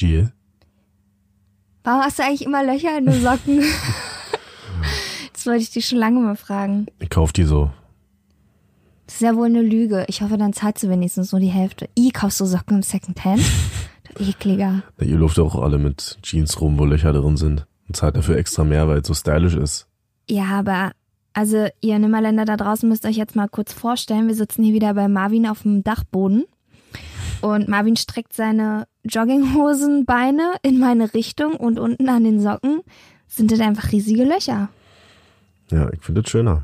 Jill? warum hast du eigentlich immer Löcher in den Socken? das wollte ich dich schon lange mal fragen. Ich kauf die so. Das ist ja wohl eine Lüge. Ich hoffe, dann zahlst du wenigstens nur die Hälfte. I, kaufst du Socken im Secondhand? Du ekliger. Na, ihr lauft auch alle mit Jeans rum, wo Löcher drin sind. Und zahlt dafür extra mehr, weil es so stylisch ist. Ja, aber also ihr Nimmerländer da draußen müsst euch jetzt mal kurz vorstellen, wir sitzen hier wieder bei Marvin auf dem Dachboden und Marvin streckt seine Jogginghosenbeine in meine Richtung und unten an den Socken sind das einfach riesige Löcher. Ja, ich finde das schöner.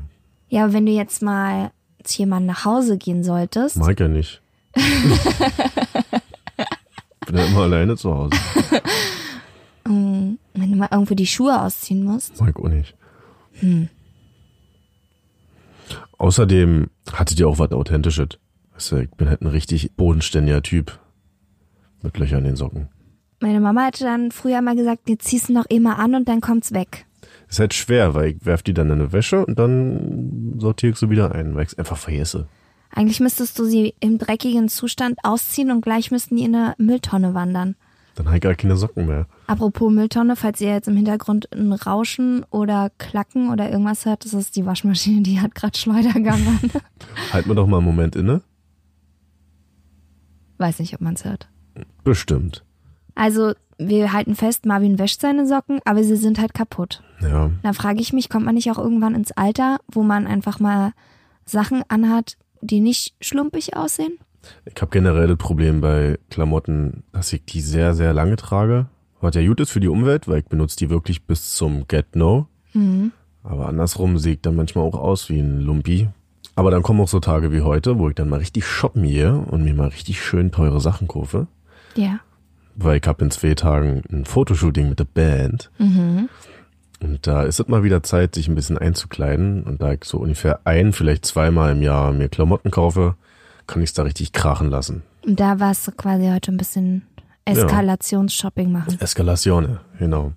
Ja, aber wenn du jetzt mal zu jemandem nach Hause gehen solltest, Mag ja nicht. Bin ja immer alleine zu Hause. wenn du mal irgendwo die Schuhe ausziehen musst, Mag auch nicht. Außerdem hattet ihr auch was Authentisches. Du, ich bin halt ein richtig bodenständiger Typ. Mit Löchern in den Socken. meine Mama hatte dann früher mal gesagt, jetzt ziehst du noch immer an und dann kommt's weg. Ist halt schwer, weil ich werf die dann in eine Wäsche und dann sortiere ich sie wieder ein, weil ich es einfach vergesse. Eigentlich müsstest du sie im dreckigen Zustand ausziehen und gleich müssten die in eine Mülltonne wandern. Dann habe ich gar keine Socken mehr. Apropos Mülltonne, falls ihr jetzt im Hintergrund ein Rauschen oder Klacken oder irgendwas hört, das ist die Waschmaschine, die hat gerade Schleudergang an. Halt mir doch mal einen Moment inne. Weiß nicht, ob man's hört. Bestimmt. Also, wir halten fest, Marvin wäscht seine Socken, aber sie sind halt kaputt. Ja. Da frage ich mich, kommt man nicht auch irgendwann ins Alter, wo man einfach mal Sachen anhat, die nicht schlumpig aussehen? Ich habe generell das Problem bei Klamotten, dass ich die sehr, sehr lange trage. Was ja gut ist für die Umwelt, weil ich benutze die wirklich bis zum Get-No. Aber andersrum sehe ich dann manchmal auch aus wie ein Lumpi. Aber dann kommen auch so Tage wie heute, wo ich dann mal richtig shoppen gehe und mir mal richtig schön teure Sachen kaufe. Ja. Weil ich habe in zwei Tagen ein Fotoshooting mit der Band. Und da ist es mal wieder Zeit, sich ein bisschen einzukleiden. Und da ich so ungefähr ein, vielleicht zweimal im Jahr mir Klamotten kaufe, kann ich es da richtig krachen lassen. Und da warst du quasi heute ein bisschen Eskalationsshopping machen. Eskalation, genau.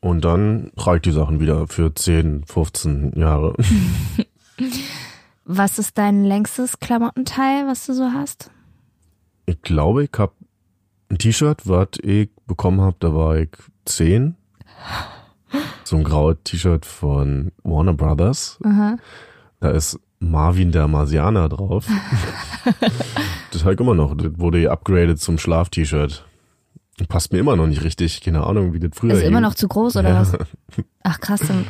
Und dann trage ich die Sachen wieder für 10, 15 Jahre. Was ist dein längstes Klamottenteil, was du so hast? Ich glaube, ich habe ein T-Shirt, was ich bekommen habe, da war ich 10. So ein graues T-Shirt von Warner Brothers. Da ist Marvin der Marsianer drauf. das habe ich immer noch. Das wurde upgraded zum Schlaf-T-Shirt. Passt mir immer noch nicht richtig. Keine Ahnung, wie das früher Ist immer hing. noch zu groß oder Ja. was? Ach krass, dann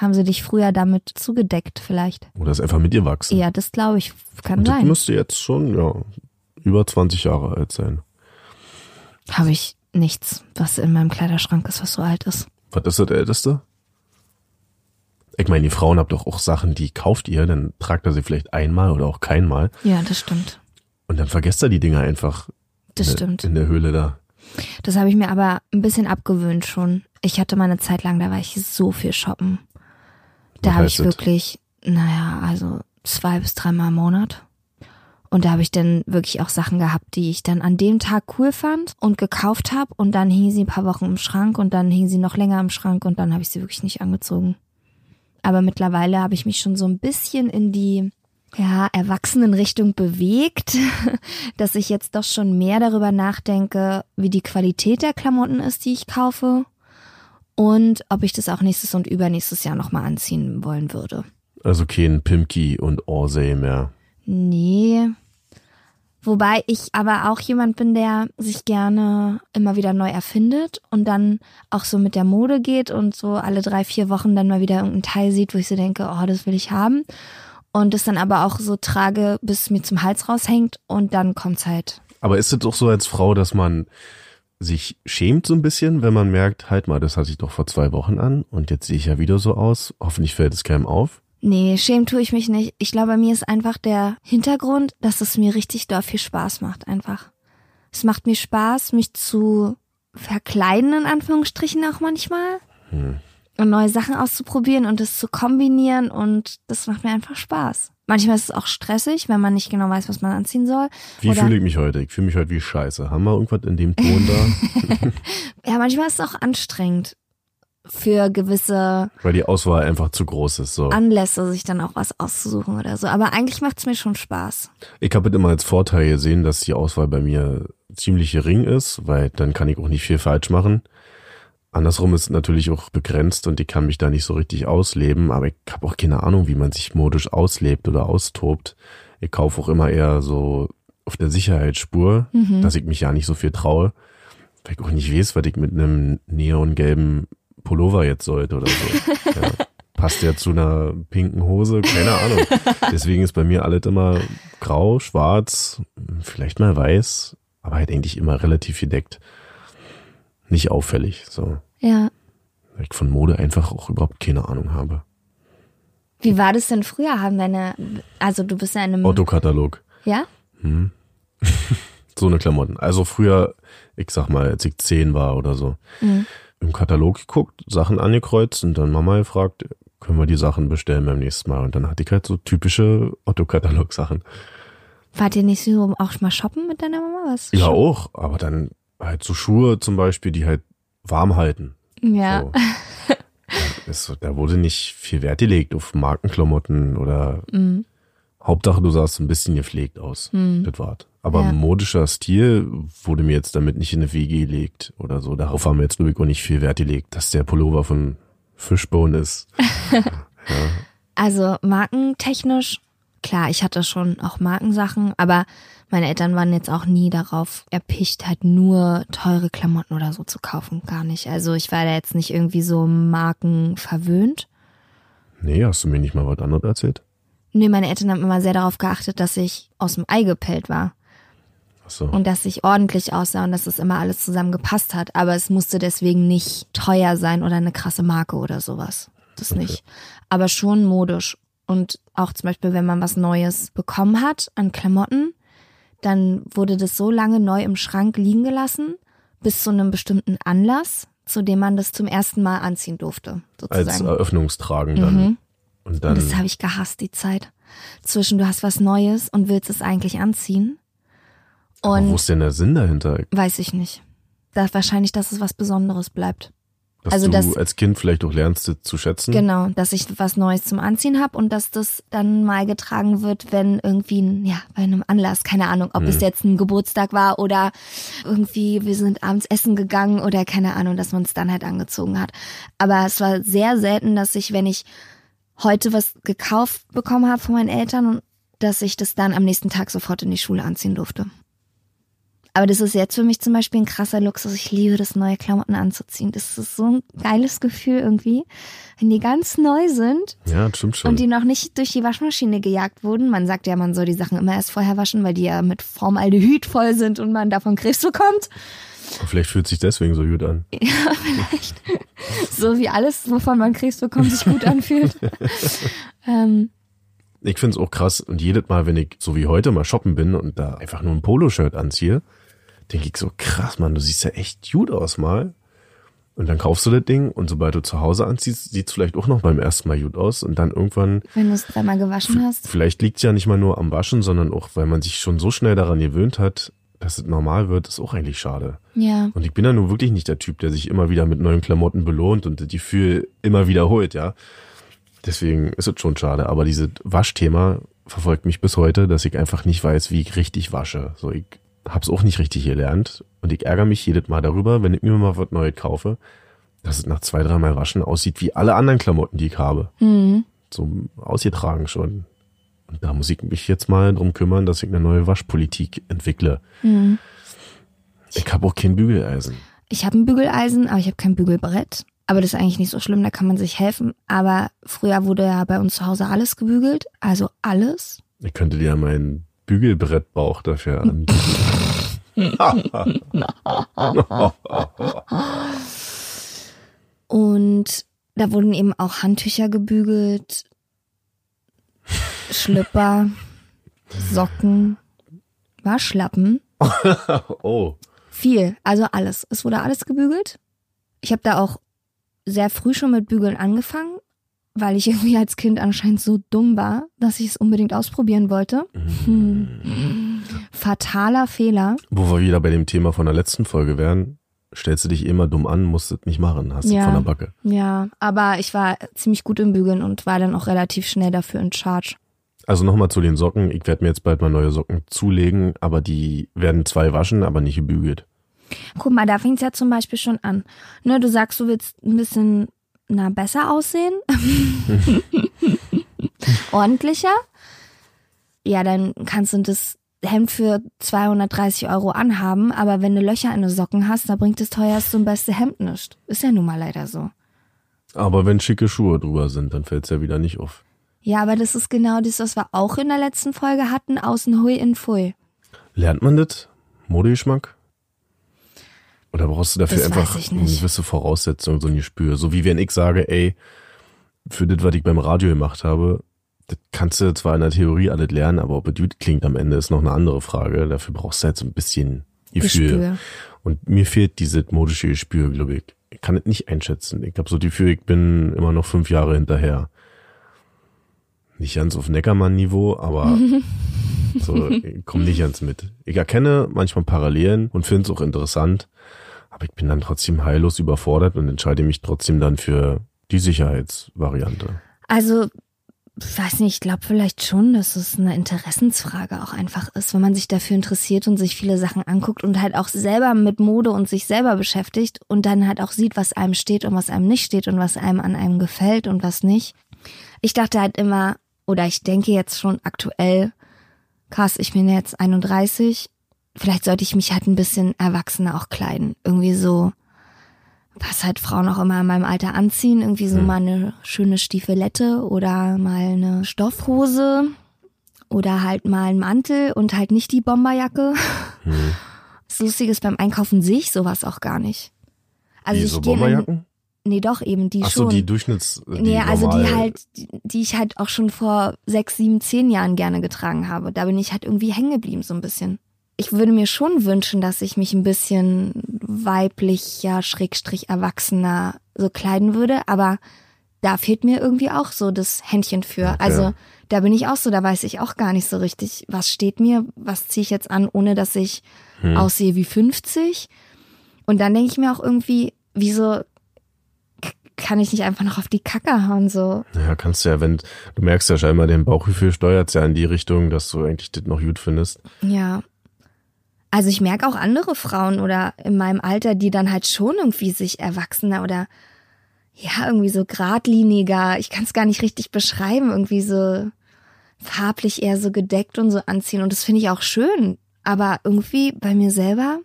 haben sie dich früher damit zugedeckt vielleicht. Oder ist einfach mit dir wachsen. Ja, das glaube ich, kann Und das sein. müsste jetzt schon, ja, über 20 Jahre alt sein. Habe ich nichts, was in meinem Kleiderschrank ist, was so alt ist. Was ist das Älteste? Ich meine, die Frauen habt doch auch Sachen, die kauft ihr, dann tragt ihr sie vielleicht einmal oder auch keinmal. Ja, das stimmt. Und dann vergesst ihr die Dinger einfach Das in, stimmt. in der Höhle da. Das habe ich mir aber ein bisschen abgewöhnt schon. Ich hatte mal eine Zeit lang, da war ich so viel shoppen. Da habe ich wirklich, naja, also zwei bis dreimal im Monat. Und da habe ich dann wirklich auch Sachen gehabt, die ich dann an dem Tag cool fand und gekauft habe. Und dann hingen sie ein paar Wochen im Schrank und dann hingen sie noch länger im Schrank und dann habe ich sie wirklich nicht angezogen. Aber mittlerweile habe ich mich schon so ein bisschen in die ja, Erwachsenenrichtung bewegt, dass ich jetzt doch schon mehr darüber nachdenke, wie die Qualität der Klamotten ist, die ich kaufe und ob ich das auch nächstes und übernächstes Jahr nochmal anziehen wollen würde. Also kein Pimki und Orsay mehr. Nee. Wobei ich aber auch jemand bin, der sich gerne immer wieder neu erfindet und dann auch so mit der Mode geht und so alle drei, vier Wochen dann mal wieder irgendein Teil sieht, wo ich so denke, oh, das will ich haben. Und das dann aber auch so trage, bis es mir zum Hals raushängt und dann kommt's halt. Aber ist es doch so als Frau, dass man sich schämt so ein bisschen, wenn man merkt, halt mal, das hatte ich doch vor zwei Wochen an und jetzt sehe ich ja wieder so aus. Hoffentlich fällt es keinem auf. Nee, schämen tue ich mich nicht. Ich glaube, bei mir ist einfach der Hintergrund, dass es mir richtig doll viel Spaß macht, einfach. Es macht mir Spaß, mich zu verkleiden, in Anführungsstrichen auch manchmal. Hm. Und neue Sachen auszuprobieren und es zu kombinieren und das macht mir einfach Spaß. Manchmal ist es auch stressig, wenn man nicht genau weiß, was man anziehen soll. Wie fühle ich mich heute? Ich fühle mich heute wie scheiße. Haben wir irgendwas in dem Ton da? ja, manchmal ist es auch anstrengend für gewisse weil die Auswahl einfach zu groß ist so Anlässe sich dann auch was auszusuchen oder so aber eigentlich macht es mir schon Spaß ich habe immer als Vorteil gesehen dass die Auswahl bei mir ziemlich gering ist weil dann kann ich auch nicht viel falsch machen andersrum ist natürlich auch begrenzt und ich kann mich da nicht so richtig ausleben aber ich habe auch keine Ahnung wie man sich modisch auslebt oder austobt ich kaufe auch immer eher so auf der Sicherheitsspur mhm. dass ich mich ja nicht so viel traue weil ich auch nicht weiß, was ich mit einem neongelben Pullover jetzt sollte oder so. ja. Passt ja zu einer pinken Hose, keine Ahnung. Deswegen ist bei mir alles immer grau, schwarz, vielleicht mal weiß, aber halt eigentlich immer relativ gedeckt. Nicht auffällig, so. Ja. Weil ich von Mode einfach auch überhaupt keine Ahnung habe. Wie war das denn früher? Haben deine, also du bist ja in einem Otto-Katalog. Ja? Hm. so eine Klamotten. Also früher, ich sag mal, als ich zehn war oder so. Mhm im Katalog geguckt, Sachen angekreuzt und dann Mama gefragt, können wir die Sachen bestellen beim nächsten Mal. Und dann hatte ich halt so typische Otto-Katalog-Sachen. Wart ihr nicht so auch mal shoppen mit deiner Mama? Was? Ja, shoppen? auch, aber dann halt so Schuhe zum Beispiel, die halt warm halten. Ja. So. Da wurde nicht viel Wert gelegt auf Markenklamotten oder mhm. Hauptsache du sahst ein bisschen gepflegt aus. Mhm. Das war's. Aber ja. modischer Stil wurde mir jetzt damit nicht in eine Wege gelegt oder so. Darauf haben wir jetzt auch nicht viel Wert gelegt, dass der Pullover von Fishbone ist. ja. Also markentechnisch, klar, ich hatte schon auch Markensachen, aber meine Eltern waren jetzt auch nie darauf erpicht, halt nur teure Klamotten oder so zu kaufen. Gar nicht. Also ich war da jetzt nicht irgendwie so Marken verwöhnt. Nee, hast du mir nicht mal was anderes erzählt? Nee, meine Eltern haben immer sehr darauf geachtet, dass ich aus dem Ei gepellt war. So. Und dass ich ordentlich aussah und dass es immer alles zusammen gepasst hat. Aber es musste deswegen nicht teuer sein oder eine krasse Marke oder sowas. Das okay. nicht. Aber schon modisch. Und auch zum Beispiel, wenn man was Neues bekommen hat an Klamotten, dann wurde das so lange neu im Schrank liegen gelassen, bis zu einem bestimmten Anlass, zu dem man das zum ersten Mal anziehen durfte. Sozusagen. Als Eröffnungstragen dann. Mhm. Und dann. Und das habe ich gehasst, die Zeit. Zwischen du hast was Neues und willst es eigentlich anziehen und Aber wo ist denn der Sinn dahinter? Weiß ich nicht. Da wahrscheinlich, dass es was Besonderes bleibt. Dass also, du dass, als Kind vielleicht auch lernst zu schätzen. Genau, dass ich was Neues zum Anziehen habe und dass das dann mal getragen wird, wenn irgendwie, ein, ja, bei einem Anlass, keine Ahnung, ob hm. es jetzt ein Geburtstag war oder irgendwie wir sind abends essen gegangen oder keine Ahnung, dass man es dann halt angezogen hat. Aber es war sehr selten, dass ich, wenn ich heute was gekauft bekommen habe von meinen Eltern, dass ich das dann am nächsten Tag sofort in die Schule anziehen durfte. Aber das ist jetzt für mich zum Beispiel ein krasser Luxus. Ich liebe das, neue Klamotten anzuziehen. Das ist so ein geiles Gefühl irgendwie, wenn die ganz neu sind. Ja, stimmt schon. Und die noch nicht durch die Waschmaschine gejagt wurden. Man sagt ja, man soll die Sachen immer erst vorher waschen, weil die ja mit Formaldehyd voll sind und man davon Krebs bekommt. Vielleicht fühlt sich deswegen so gut an. Ja, vielleicht. so wie alles, wovon man Krebs bekommt, sich gut anfühlt. ähm, ich finde es auch krass und jedes Mal, wenn ich so wie heute mal shoppen bin und da einfach nur ein Poloshirt anziehe, denke ich so, krass, Mann, du siehst ja echt gut aus mal. Und dann kaufst du das Ding und sobald du zu Hause anziehst, sieht es vielleicht auch noch beim ersten Mal gut aus und dann irgendwann. Wenn du es dreimal gewaschen hast. Vielleicht liegt es ja nicht mal nur am Waschen, sondern auch, weil man sich schon so schnell daran gewöhnt hat, dass es normal wird, ist auch eigentlich schade. Ja. Und ich bin ja nun wirklich nicht der Typ, der sich immer wieder mit neuen Klamotten belohnt und das Gefühl immer wiederholt, ja. Deswegen ist es schon schade. Aber dieses Waschthema verfolgt mich bis heute, dass ich einfach nicht weiß, wie ich richtig wasche. So, ich hab's auch nicht richtig gelernt und ich ärgere mich jedes Mal darüber, wenn ich mir mal was Neues kaufe, dass es nach zwei, dreimal Waschen aussieht wie alle anderen Klamotten, die ich habe. Mhm. So ausgetragen schon. Und da muss ich mich jetzt mal drum kümmern, dass ich eine neue Waschpolitik entwickle. Mhm. Ich habe auch kein Bügeleisen. Ich habe ein Bügeleisen, aber ich habe kein Bügelbrett. Aber das ist eigentlich nicht so schlimm, da kann man sich helfen. Aber früher wurde ja bei uns zu Hause alles gebügelt, also alles. Ich könnte dir meinen Bügelbrettbauch dafür anbieten. Und da wurden eben auch Handtücher gebügelt, Schlüpper, Socken, Waschlappen. oh. Viel, also alles. Es wurde alles gebügelt. Ich habe da auch sehr früh schon mit Bügeln angefangen, weil ich irgendwie als Kind anscheinend so dumm war, dass ich es unbedingt ausprobieren wollte. Hm. Fataler Fehler. Wo wir wieder bei dem Thema von der letzten Folge wären, stellst du dich immer dumm an, musst es nicht machen, hast Ja. du von der Backe. Ja, aber ich war ziemlich gut im Bügeln und war dann auch relativ schnell dafür in Charge. Also nochmal zu den Socken. Ich werde mir jetzt bald mal neue Socken zulegen, aber die werden zwei waschen, aber nicht gebügelt. Guck mal, da fängt's ja zum Beispiel schon an. Ne, du sagst, du willst ein bisschen na besser aussehen, ordentlicher. Ja, dann kannst du das Hemd für 230 Euro anhaben, aber wenn du Löcher in den Socken hast, da bringt das teuerste und beste Hemd nicht. Ist ja nun mal leider so. Aber wenn schicke Schuhe drüber sind, dann fällt's ja wieder nicht auf. Ja, aber das ist genau das, was wir auch in der letzten Folge hatten, außen hui in pfui. Lernt man das? Modegeschmack? Oder brauchst du dafür Das einfach eine gewisse Voraussetzung, so ein Gespür? So wie wenn ich sage, ey, für das, was ich beim Radio gemacht habe, das kannst du zwar in der Theorie alles lernen, aber ob es gut klingt am Ende ist noch eine andere Frage. Dafür brauchst du halt so ein bisschen Gefühl. Gespür. Und mir fehlt dieses modische Gespür, glaube ich. Ich kann es nicht einschätzen. Ich habe so die Gefühl, ich bin immer noch fünf Jahre hinterher. Nicht ganz auf Neckermann-Niveau, aber so, ich komme nicht ganz mit. Ich erkenne manchmal Parallelen und finde es auch interessant, aber ich bin dann trotzdem heillos überfordert und entscheide mich trotzdem dann für die Sicherheitsvariante. Also, weiß nicht, ich glaube vielleicht schon, dass es eine Interessensfrage auch einfach ist, wenn man sich dafür interessiert und sich viele Sachen anguckt und halt auch selber mit Mode und sich selber beschäftigt und dann halt auch sieht, was einem steht und was einem nicht steht und was einem an einem gefällt und was nicht. Ich dachte halt immer, oder ich denke jetzt schon aktuell, krass, ich bin jetzt 31, vielleicht sollte ich mich halt ein bisschen erwachsener auch kleiden. Irgendwie so, was halt Frauen auch immer in meinem Alter anziehen. Irgendwie so Hm. mal eine schöne Stiefelette oder mal eine Stoffhose oder halt mal einen Mantel und halt nicht die Bomberjacke. Hm. Das Lustige ist, beim Einkaufen sehe ich sowas auch gar nicht. Also Wie, ich so gehe, Bomberjacken? nee, doch eben die Ach so, schon. die Durchschnitts... Die Nee, also die halt, die, die ich halt auch schon vor sechs, sieben, zehn Jahren gerne getragen habe. Da bin ich halt irgendwie hängen geblieben, so ein bisschen. Ich würde mir schon wünschen, dass ich mich ein bisschen weiblicher, schrägstrich erwachsener so kleiden würde, aber da fehlt mir irgendwie auch so das Händchen für. Okay. Also da bin ich auch so, da weiß ich auch gar nicht so richtig, was steht mir, was ziehe ich jetzt an, ohne dass ich Hm. aussehe wie 50. Und dann denke ich mir auch irgendwie, wieso kann ich nicht einfach noch auf die Kacke hauen, so. Ja, kannst du ja, wenn du merkst ja scheinbar, den Bauchgefühl steuert ja in die Richtung, dass du eigentlich das noch gut findest. Ja. Also ich merke auch andere Frauen oder in meinem Alter, die dann halt schon irgendwie sich erwachsener oder ja, irgendwie so geradliniger, ich kann es gar nicht richtig beschreiben, irgendwie so farblich eher so gedeckt und so anziehen. Und das finde ich auch schön. Aber irgendwie bei mir selber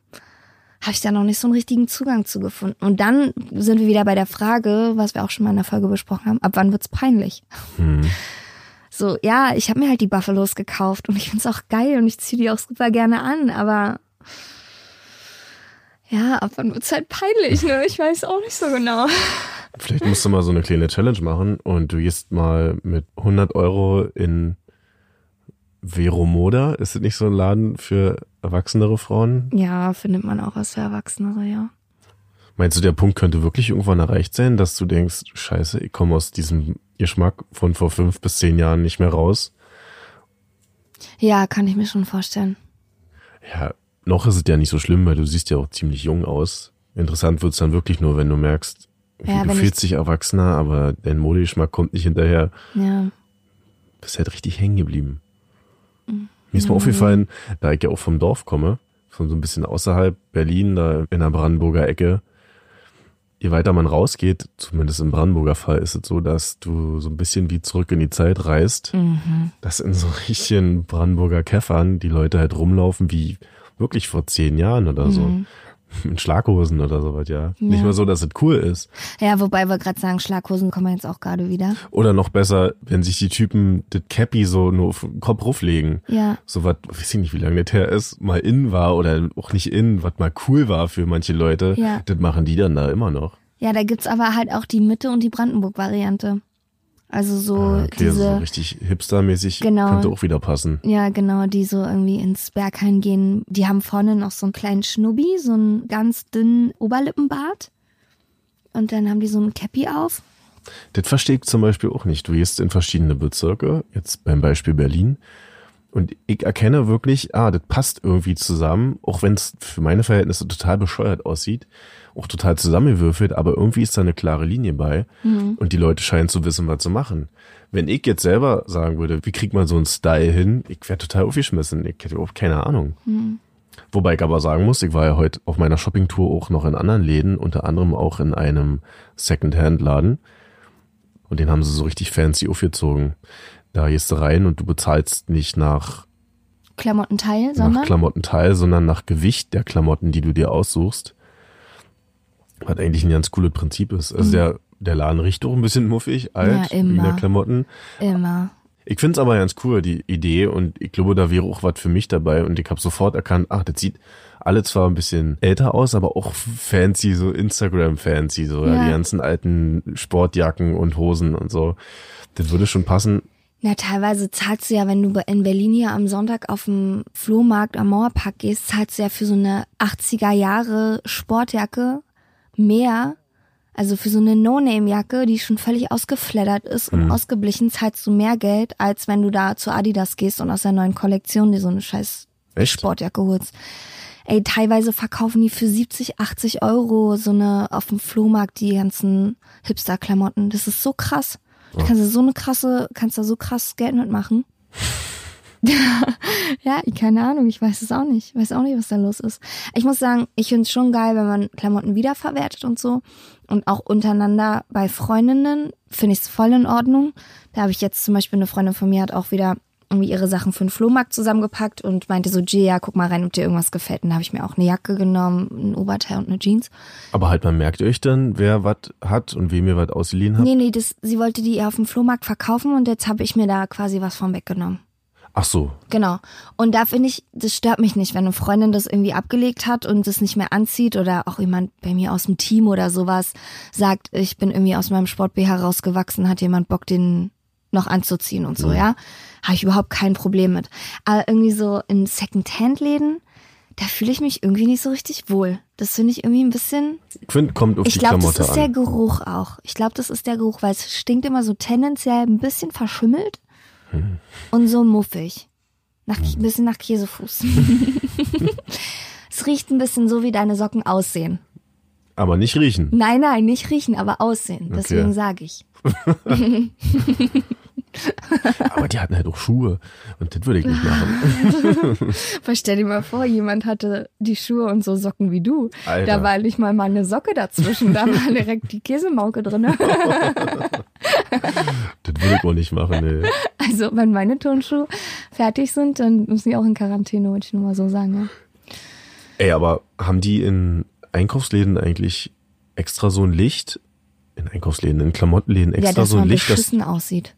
habe ich da noch nicht so einen richtigen Zugang zu gefunden. Und dann sind wir wieder bei der Frage, was wir auch schon mal in der Folge besprochen haben, ab wann wird's peinlich? Hm. So, ja, ich habe mir halt die Buffalos gekauft und ich find's auch geil und ich ziehe die auch super gerne an, aber ja, ab wann wird's halt peinlich, ne? Ich weiß auch nicht so genau. Vielleicht musst du mal so eine kleine Challenge machen und du gehst mal mit 100 Euro in Veromoda. Ist das nicht so ein Laden für erwachsenere Frauen? Ja, findet man auch was für Erwachsenere, ja. Meinst du, der Punkt könnte wirklich irgendwann erreicht sein, dass du denkst, scheiße, ich komme aus diesem Geschmack von vor fünf bis zehn Jahren nicht mehr raus? Ja, kann ich mir schon vorstellen. Ja, noch ist es ja nicht so schlimm, weil du siehst ja auch ziemlich jung aus. Interessant wird's dann wirklich nur, wenn du merkst, Ja, du fühlst dich erwachsener, aber dein Modegeschmack kommt nicht hinterher. Ja. bist halt richtig hängen geblieben. Mhm. Mir ist mal aufgefallen, da ich ja auch vom Dorf komme, von so ein bisschen außerhalb Berlin, da in der Brandenburger Ecke, je weiter man rausgeht, zumindest im Brandenburger Fall, ist es so, dass du so ein bisschen wie zurück in die Zeit reist, Mhm. dass in so richtigen Brandenburger Käffern die Leute halt rumlaufen wie wirklich vor zehn Jahren oder so. Mhm. Mit Schlaghosen oder sowas, ja. ja. Nicht mal so, dass es cool ist. Ja, wobei wir gerade sagen, Schlaghosen kommen jetzt auch gerade wieder. Oder noch besser, wenn sich die Typen das Cappy so nur auf den Kopf ruflegen. Ja. So was, weiß ich nicht, wie lange das her ist, mal in war oder auch nicht in, was mal cool war für manche Leute. Ja. Das machen die dann da immer noch. Ja, da gibt's aber halt auch die Mitte- und die Brandenburg-Variante. Also so Ah, okay, diese. so richtig hipstermäßig Genau. könnte auch wieder passen. Ja, genau, die so irgendwie ins Berghain gehen. Die haben vorne noch so einen kleinen Schnubbi, so einen ganz dünnen Oberlippenbart. Und dann haben die so ein Cappy auf. Das verstehe ich zum Beispiel auch nicht. Du gehst in verschiedene Bezirke, jetzt beim Beispiel Berlin. Und ich erkenne wirklich, ah, das passt irgendwie zusammen, auch wenn es für meine Verhältnisse total bescheuert aussieht, auch total zusammengewürfelt, aber irgendwie ist da eine klare Linie bei und die Leute scheinen zu wissen, was zu machen. Wenn ich jetzt selber sagen würde, wie kriegt man so einen Style hin, ich wäre total aufgeschmissen, ich hätte überhaupt keine Ahnung. Wobei ich aber sagen muss, ich war ja heute auf meiner Shoppingtour auch noch in anderen Läden, unter anderem auch in einem Secondhand-Laden. Und den haben sie so richtig fancy aufgezogen. Da gehst du rein und du bezahlst nicht nach, Klamottenteil, nach sondern. Klamottenteil, sondern nach Gewicht der Klamotten, die du dir aussuchst. Was eigentlich ein ganz cooles Prinzip ist. Also der, der Laden riecht auch ein bisschen muffig, alt, Mhm. Ja, immer. Wiener Klamotten. Immer. Ich find's aber ganz cool, die Idee, und ich glaube, da wäre auch was für mich dabei. Und ich habe sofort erkannt, ach, das sieht alle zwar ein bisschen älter aus, aber auch fancy, so Instagram-fancy, so ja. Ja. die ganzen alten Sportjacken und Hosen und so. Das würde schon passen. Na, teilweise zahlst du ja, wenn du in Berlin hier am Sonntag auf dem Flohmarkt am Mauerpark gehst, zahlst du ja für so eine 80er Jahre Sportjacke mehr. Also für so eine No-Name-Jacke, die schon völlig ausgefleddert ist und ausgeblichen, zahlst du mehr Geld, als wenn du da zu Adidas gehst und aus der neuen Kollektion dir so eine scheiß Echt? Sportjacke holst. Ey, teilweise verkaufen die für 70, 80 Euro so eine auf dem Flohmarkt die ganzen Hipster-Klamotten. Das ist so krass. Du kannst da so eine krasse, kannst da so krass Geld mitmachen. ja, ich- keine Ahnung, ich weiß es auch nicht. Ich weiß auch nicht, was da los ist. Ich muss sagen, ich finde es schon geil, wenn man Klamotten wiederverwertet und so. Und auch untereinander bei Freundinnen finde ich es voll in Ordnung. Da habe ich jetzt zum Beispiel eine Freundin von mir hat auch wieder irgendwie ihre Sachen für den Flohmarkt zusammengepackt und meinte so, Gia, guck mal rein, ob dir irgendwas gefällt. Und da habe ich mir auch eine Jacke genommen, ein Oberteil und eine Jeans. Aber halt, man merkt euch dann, wer was hat und wem ihr was ausgeliehen habt. Nee, nee, das, sie wollte die auf dem Flohmarkt verkaufen und jetzt habe ich mir da quasi was von weggenommen. Ach so. Genau. Und da finde ich, das stört mich nicht, wenn eine Freundin das irgendwie abgelegt hat und das nicht mehr anzieht oder auch jemand bei mir aus dem Team oder sowas sagt, ich bin irgendwie aus meinem Sport BH rausgewachsen, hat jemand Bock, den noch anzuziehen und so, ja. Habe ich überhaupt kein Problem mit. Aber irgendwie so in Second-Hand-Läden, da fühle ich mich irgendwie nicht so richtig wohl. Das finde ich irgendwie ein bisschen, Ich finde, kommt auf ich die glaube, das Klamotte ist der an. Geruch auch. Ich glaube, das ist der Geruch, weil es stinkt immer so tendenziell ein bisschen verschimmelt Hm. und so muffig. Nach, Ein bisschen nach Käsefuß. es riecht ein bisschen so, wie deine Socken aussehen. Aber nicht riechen. Nein, nein, nicht riechen, aber aussehen. Deswegen Okay. sage ich. Aber die hatten halt auch Schuhe. Und das würde ich nicht machen. Aber stell dir mal vor, jemand hatte die Schuhe und so Socken wie du. Alter. Da war nicht mal mal eine Socke dazwischen, da war direkt die Käsemauke drin. Das würde ich auch nicht machen, nee. Also, wenn meine Turnschuhe fertig sind, dann müssen die auch in Quarantäne, wollte ich nur mal so sagen. Ja. Ey, aber haben die in Einkaufsläden eigentlich extra so ein Licht? In Einkaufsläden, in Klamottenläden Ja, extra dass so ein Licht, dass beschissen aussieht.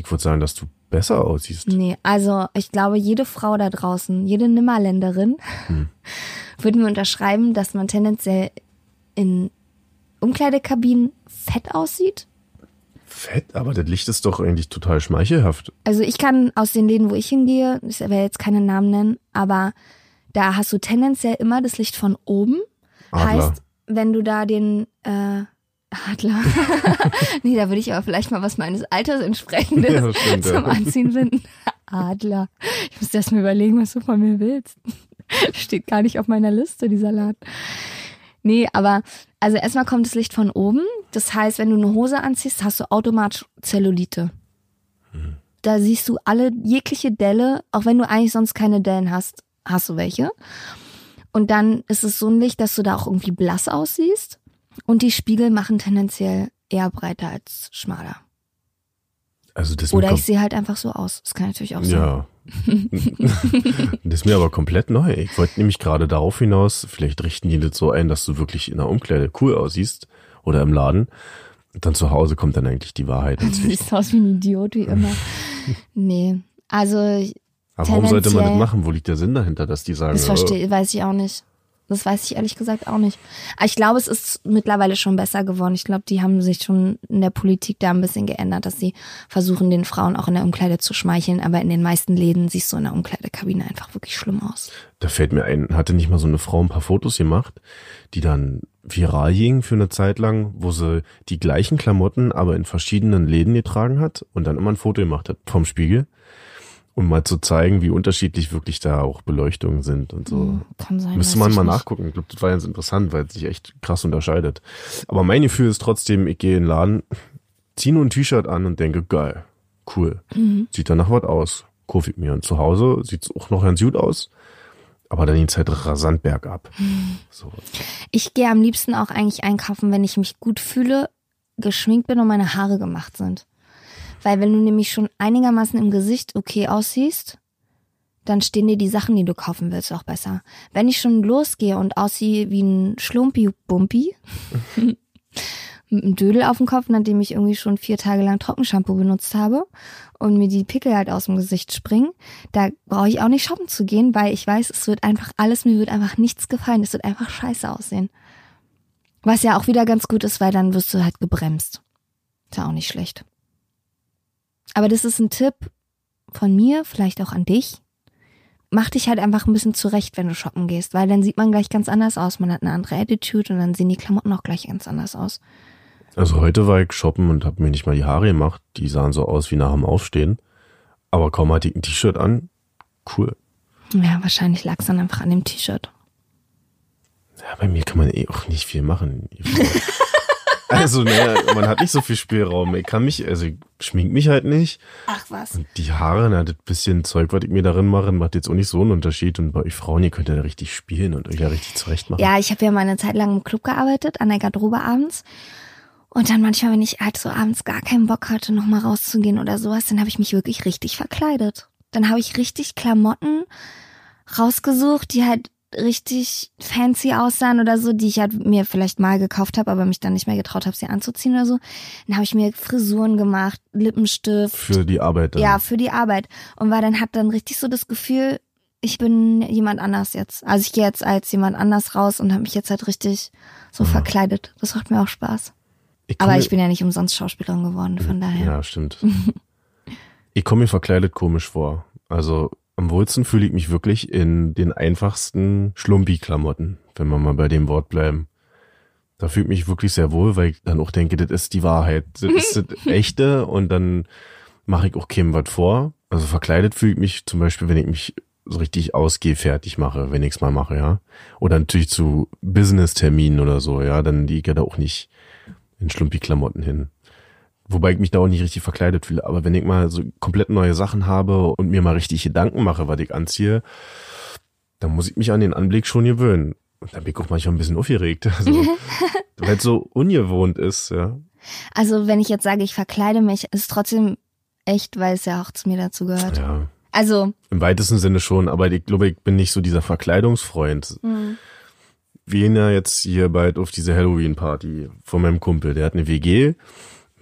Ich würde sagen, dass du besser aussiehst. Nee, also ich glaube, jede Frau da draußen, jede Nimmerländerin Hm. würde mir unterschreiben, dass man tendenziell in Umkleidekabinen fett aussieht. Fett, aber das Licht ist doch eigentlich total schmeichelhaft. Also ich kann aus den Läden, wo ich hingehe, ich werde jetzt keine Namen nennen, aber da hast du tendenziell immer das Licht von oben. Adler. Heißt, wenn du da den äh, Adler. nee, da würde ich aber vielleicht mal was meines Alters entsprechendes Ja, stimmt, ja. zum Anziehen finden. Adler. Ich muss erst mal überlegen, was du von mir willst. Steht gar nicht auf meiner Liste, dieser Laden. Nee, aber also erstmal kommt das Licht von oben. Das heißt, wenn du eine Hose anziehst, hast du automatisch Zellulite. Da siehst du alle jegliche Delle, auch wenn du eigentlich sonst keine Dellen hast, hast du welche. Und dann ist es so ein Licht, dass du da auch irgendwie blass aussiehst. Und die Spiegel machen tendenziell eher breiter als schmaler. Also das Oder ich sehe halt einfach so aus. Das kann natürlich auch sein. Ja, das ist mir aber komplett neu. Ich wollte nämlich gerade darauf hinaus, vielleicht richten die das so ein, dass du wirklich in der Umkleide cool aussiehst oder im Laden. Und dann zu Hause kommt dann eigentlich die Wahrheit Du siehst aus wie ein Idiot, wie immer. nee, also Aber warum sollte man das machen? Wo liegt der Sinn dahinter, dass die sagen, das äh, verstehe, weiß ich auch nicht. Das weiß ich ehrlich gesagt auch nicht. Aber ich glaube, es ist mittlerweile schon besser geworden. Ich glaube, die haben sich schon in der Politik da ein bisschen geändert, dass sie versuchen, den Frauen auch in der Umkleide zu schmeicheln. Aber in den meisten Läden siehst du in der Umkleidekabine einfach wirklich schlimm aus. Da fällt mir ein, hatte nicht mal so eine Frau ein paar Fotos gemacht, die dann viral gingen für eine Zeit lang, wo sie die gleichen Klamotten, aber in verschiedenen Läden getragen hat und dann immer ein Foto gemacht hat vom Spiegel, um mal zu zeigen, wie unterschiedlich wirklich da auch Beleuchtungen sind und so. Kann sein. Müsste man mal nicht. nachgucken. Ich glaube, das war ganz interessant, weil es sich echt krass unterscheidet. Aber mein Gefühl ist trotzdem, ich gehe in den Laden, ziehe nur ein T-Shirt an und denke, geil, cool. Mhm. Sieht danach was aus. Ich mir. Und zu Hause sieht's auch noch ganz gut aus. Aber dann geht's halt rasant bergab. Mhm. So. Ich gehe am liebsten auch eigentlich einkaufen, wenn ich mich gut fühle, geschminkt bin und meine Haare gemacht sind. Weil wenn du nämlich schon einigermaßen im Gesicht okay aussiehst, dann stehen dir die Sachen, die du kaufen willst, auch besser. Wenn ich schon losgehe und aussehe wie ein Schlumpi-Bumpi, mit einem Dödel auf dem Kopf, nachdem ich irgendwie schon vier Tage lang Trockenshampoo benutzt habe und mir die Pickel halt aus dem Gesicht springen, da brauche ich auch nicht shoppen zu gehen, weil ich weiß, es wird einfach alles, mir wird einfach nichts gefallen, es wird einfach scheiße aussehen. Was ja auch wieder ganz gut ist, weil dann wirst du halt gebremst. Ist ja auch nicht schlecht. Aber das ist ein Tipp von mir, vielleicht auch an dich. Mach dich halt einfach ein bisschen zurecht, wenn du shoppen gehst, weil dann sieht man gleich ganz anders aus. Man hat eine andere Attitude und dann sehen die Klamotten auch gleich ganz anders aus. Also heute war ich shoppen und habe mir nicht mal die Haare gemacht. Die sahen so aus wie nach dem Aufstehen. Aber kaum hatte ich ein T-Shirt an. Cool. Ja, wahrscheinlich lag es dann einfach an dem T-Shirt. Ja, bei mir kann man eh auch nicht viel machen. also, naja, man hat nicht so viel Spielraum. Ich kann mich, also ich schmink mich halt nicht. Ach was. Und die Haare, na, das bisschen Zeug, was ich mir darin mache, macht jetzt auch nicht so einen Unterschied. Und bei euch Frauen, ihr könnt ja richtig spielen und euch ja richtig zurecht machen. Ja, ich habe ja mal eine Zeit lang im Club gearbeitet, an der Garderobe abends. Und dann manchmal, wenn ich halt so abends gar keinen Bock hatte, nochmal rauszugehen oder sowas, dann habe ich mich wirklich richtig verkleidet. Dann habe ich richtig Klamotten rausgesucht, die halt richtig fancy aussahen oder so, die ich halt mir vielleicht mal gekauft habe, aber mich dann nicht mehr getraut habe, sie anzuziehen oder so. Dann habe ich mir Frisuren gemacht, Lippenstift. Für die Arbeit dann. Ja, für die Arbeit. Und war dann hat dann richtig so das Gefühl, ich bin jemand anders jetzt. Also ich gehe jetzt als jemand anders raus und habe mich jetzt halt richtig so verkleidet. Das macht mir auch Spaß. Ich Aber ich bin ja nicht umsonst Schauspielerin geworden, von daher. Ja, stimmt. ich komme mir verkleidet komisch vor. Also am wohlsten fühle ich mich wirklich in den einfachsten Schlumpi-Klamotten, wenn wir mal bei dem Wort bleiben. Da fühle ich mich wirklich sehr wohl, weil ich dann auch denke, das ist die Wahrheit. Das ist das Echte und dann mache ich auch keinem was vor. Also verkleidet fühle ich mich zum Beispiel, wenn ich mich so richtig ausgehe, fertig mache, wenn ich es mal mache, ja. Oder natürlich zu Business-Terminen oder so, ja, dann die ich ja da auch nicht in Schlumpi-Klamotten hin. Wobei ich mich da auch nicht richtig verkleidet fühle. Aber wenn ich mal so komplett neue Sachen habe und mir mal richtig Gedanken mache, was ich anziehe, dann muss ich mich an den Anblick schon gewöhnen. Und dann bin ich auch manchmal ein bisschen aufgeregt. Also, weil es so ungewohnt ist, ja. Also wenn ich jetzt sage, ich verkleide mich, ist es trotzdem echt, weil es ja auch zu mir dazu gehört. Ja. Also, Im weitesten Sinne schon, aber ich glaube, ich bin nicht so dieser Verkleidungsfreund. Wir gehen ja jetzt hier bald auf diese Halloween-Party von meinem Kumpel. Der hat eine WG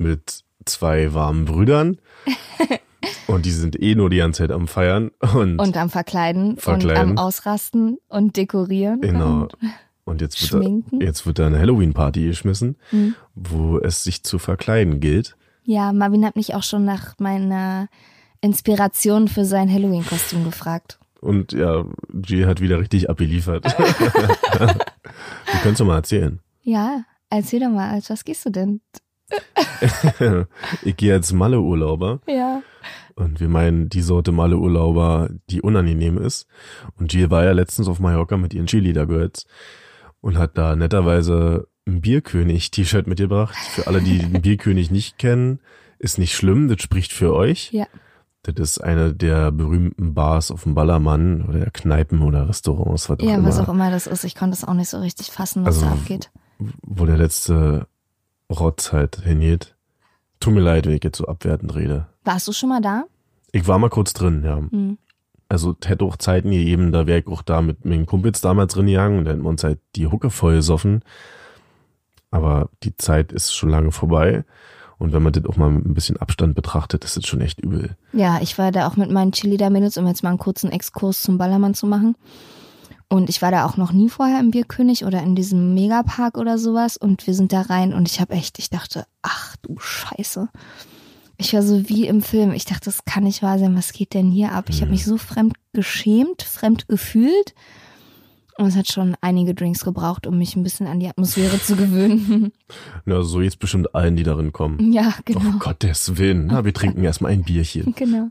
mit zwei warmen Brüdern. und die sind eh nur die ganze Zeit am Feiern. Und, und am Verkleiden, Verkleiden. und am Ausrasten und Dekorieren. genau. Und, Und jetzt wird, da, jetzt wird da eine Halloween-Party geschmissen, wo es sich zu verkleiden gilt. ja, Marvin hat mich auch schon nach meiner Inspiration für sein Halloween-Kostüm gefragt. Und ja, G hat wieder richtig abgeliefert. du kannst doch mal erzählen. Ja, erzähl doch mal, als was gehst du denn? ich gehe als Malle-Urlauber Ja. und wir meinen die Sorte Malle-Urlauber, die unangenehm ist. Und Jill war ja letztens auf Mallorca mit ihren Cheerleader-Girls und hat da netterweise ein Bierkönig-T-Shirt mitgebracht. Für alle, die den Bierkönig nicht kennen, ist nicht schlimm, das spricht für euch. Ja. Das ist eine der berühmten Bars auf dem Ballermann oder Kneipen oder Restaurants, was auch Ja, immer, was auch immer das ist. Ich konnte es auch nicht so richtig fassen, was Also, da abgeht. wo der letzte Rotz halt hingeht. Tut mir leid, wenn ich jetzt so abwertend rede. Warst du schon mal da? Ich war mal kurz drin, ja. Hm. Also hätte auch Zeiten gegeben, da wäre ich auch da mit meinen Kumpels damals drin gegangen und dann hätten wir uns halt die Hucke voll gesoffen. Aber die Zeit ist schon lange vorbei. Und wenn man das auch mal mit ein bisschen Abstand betrachtet, ist das schon echt übel. Ja, ich war da auch mit meinen Chili-Mädels, um jetzt mal einen kurzen Exkurs zum Ballermann zu machen. Und ich war da auch noch nie vorher im Bierkönig oder in diesem Megapark oder sowas. Und wir sind da rein und ich habe echt, ich dachte, ach du Scheiße. Ich war so wie im Film. Ich dachte, das kann nicht wahr sein. Was geht denn hier ab? Ich habe mich so fremd geschämt, fremd gefühlt. Und es hat schon einige Drinks gebraucht, um mich ein bisschen an die Atmosphäre zu gewöhnen. Na, so jetzt bestimmt allen, die darin kommen. ja, genau. Oh Gottes Willen. Na, wir trinken erstmal ein Bierchen. Genau.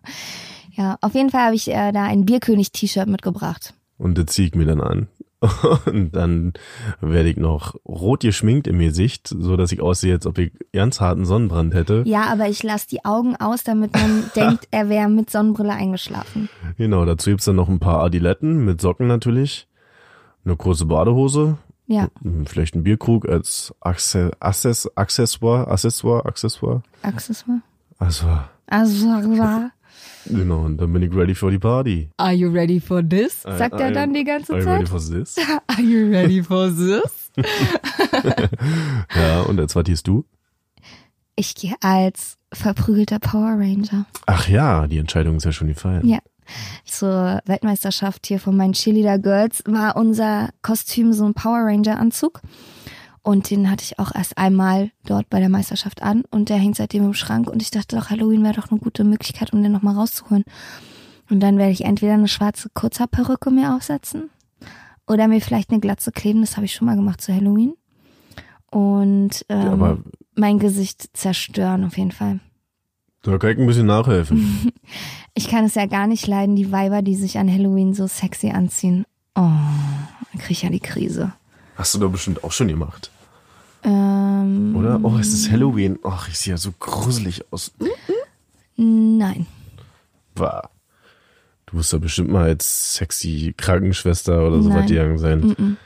Ja, auf jeden Fall habe ich äh, da ein Bierkönig-T-Shirt mitgebracht. Und das ziehe ich mir dann an. Und dann werde ich noch rot geschminkt im Gesicht, so dass ich aussehe, als ob ich ganz harten Sonnenbrand hätte. Ja, aber ich lasse die Augen aus, damit man denkt, er wäre mit Sonnenbrille eingeschlafen. Genau, dazu gibt's dann noch ein paar Adiletten mit Socken natürlich, eine große Badehose, Ja, vielleicht ein Bierkrug als Acce- Access Accessoire, Accessoire, Accessoire. Accessoire. Also, Also, genau, und dann bin ich ready for die Party. are you ready for this? Sagt I- er I- dann die ganze Are you ready Zeit? for this? Are you ready for this? Ja, und als was hieß du? Ich gehe als verprügelter Power Ranger. Ach ja, die Entscheidung ist ja schon gefallen. Ja. Zur Weltmeisterschaft hier von meinen Cheerleader Girls war unser Kostüm so ein Power Ranger Anzug. Und den hatte ich auch erst einmal dort bei der Meisterschaft an und der hängt seitdem im Schrank und ich dachte doch, Halloween wäre doch eine gute Möglichkeit, um den nochmal rauszuholen. Und dann werde ich entweder eine schwarze Kurzhaarperücke mir aufsetzen oder mir vielleicht eine Glatze kleben, das habe ich schon mal gemacht zu Halloween. Und ähm, Ja, mein Gesicht zerstören auf jeden Fall. da kann ich ein bisschen nachhelfen. Ich kann es ja gar nicht leiden, die Weiber, die sich an Halloween so sexy anziehen. Oh, dann krieg ich ja die Krise. Hast du doch bestimmt auch schon gemacht, Ähm, oder? Oh, es ist Halloween. Ach, ich sehe ja so gruselig aus. nein. War. Du wirst doch bestimmt mal als sexy Krankenschwester oder so was gegangen sein.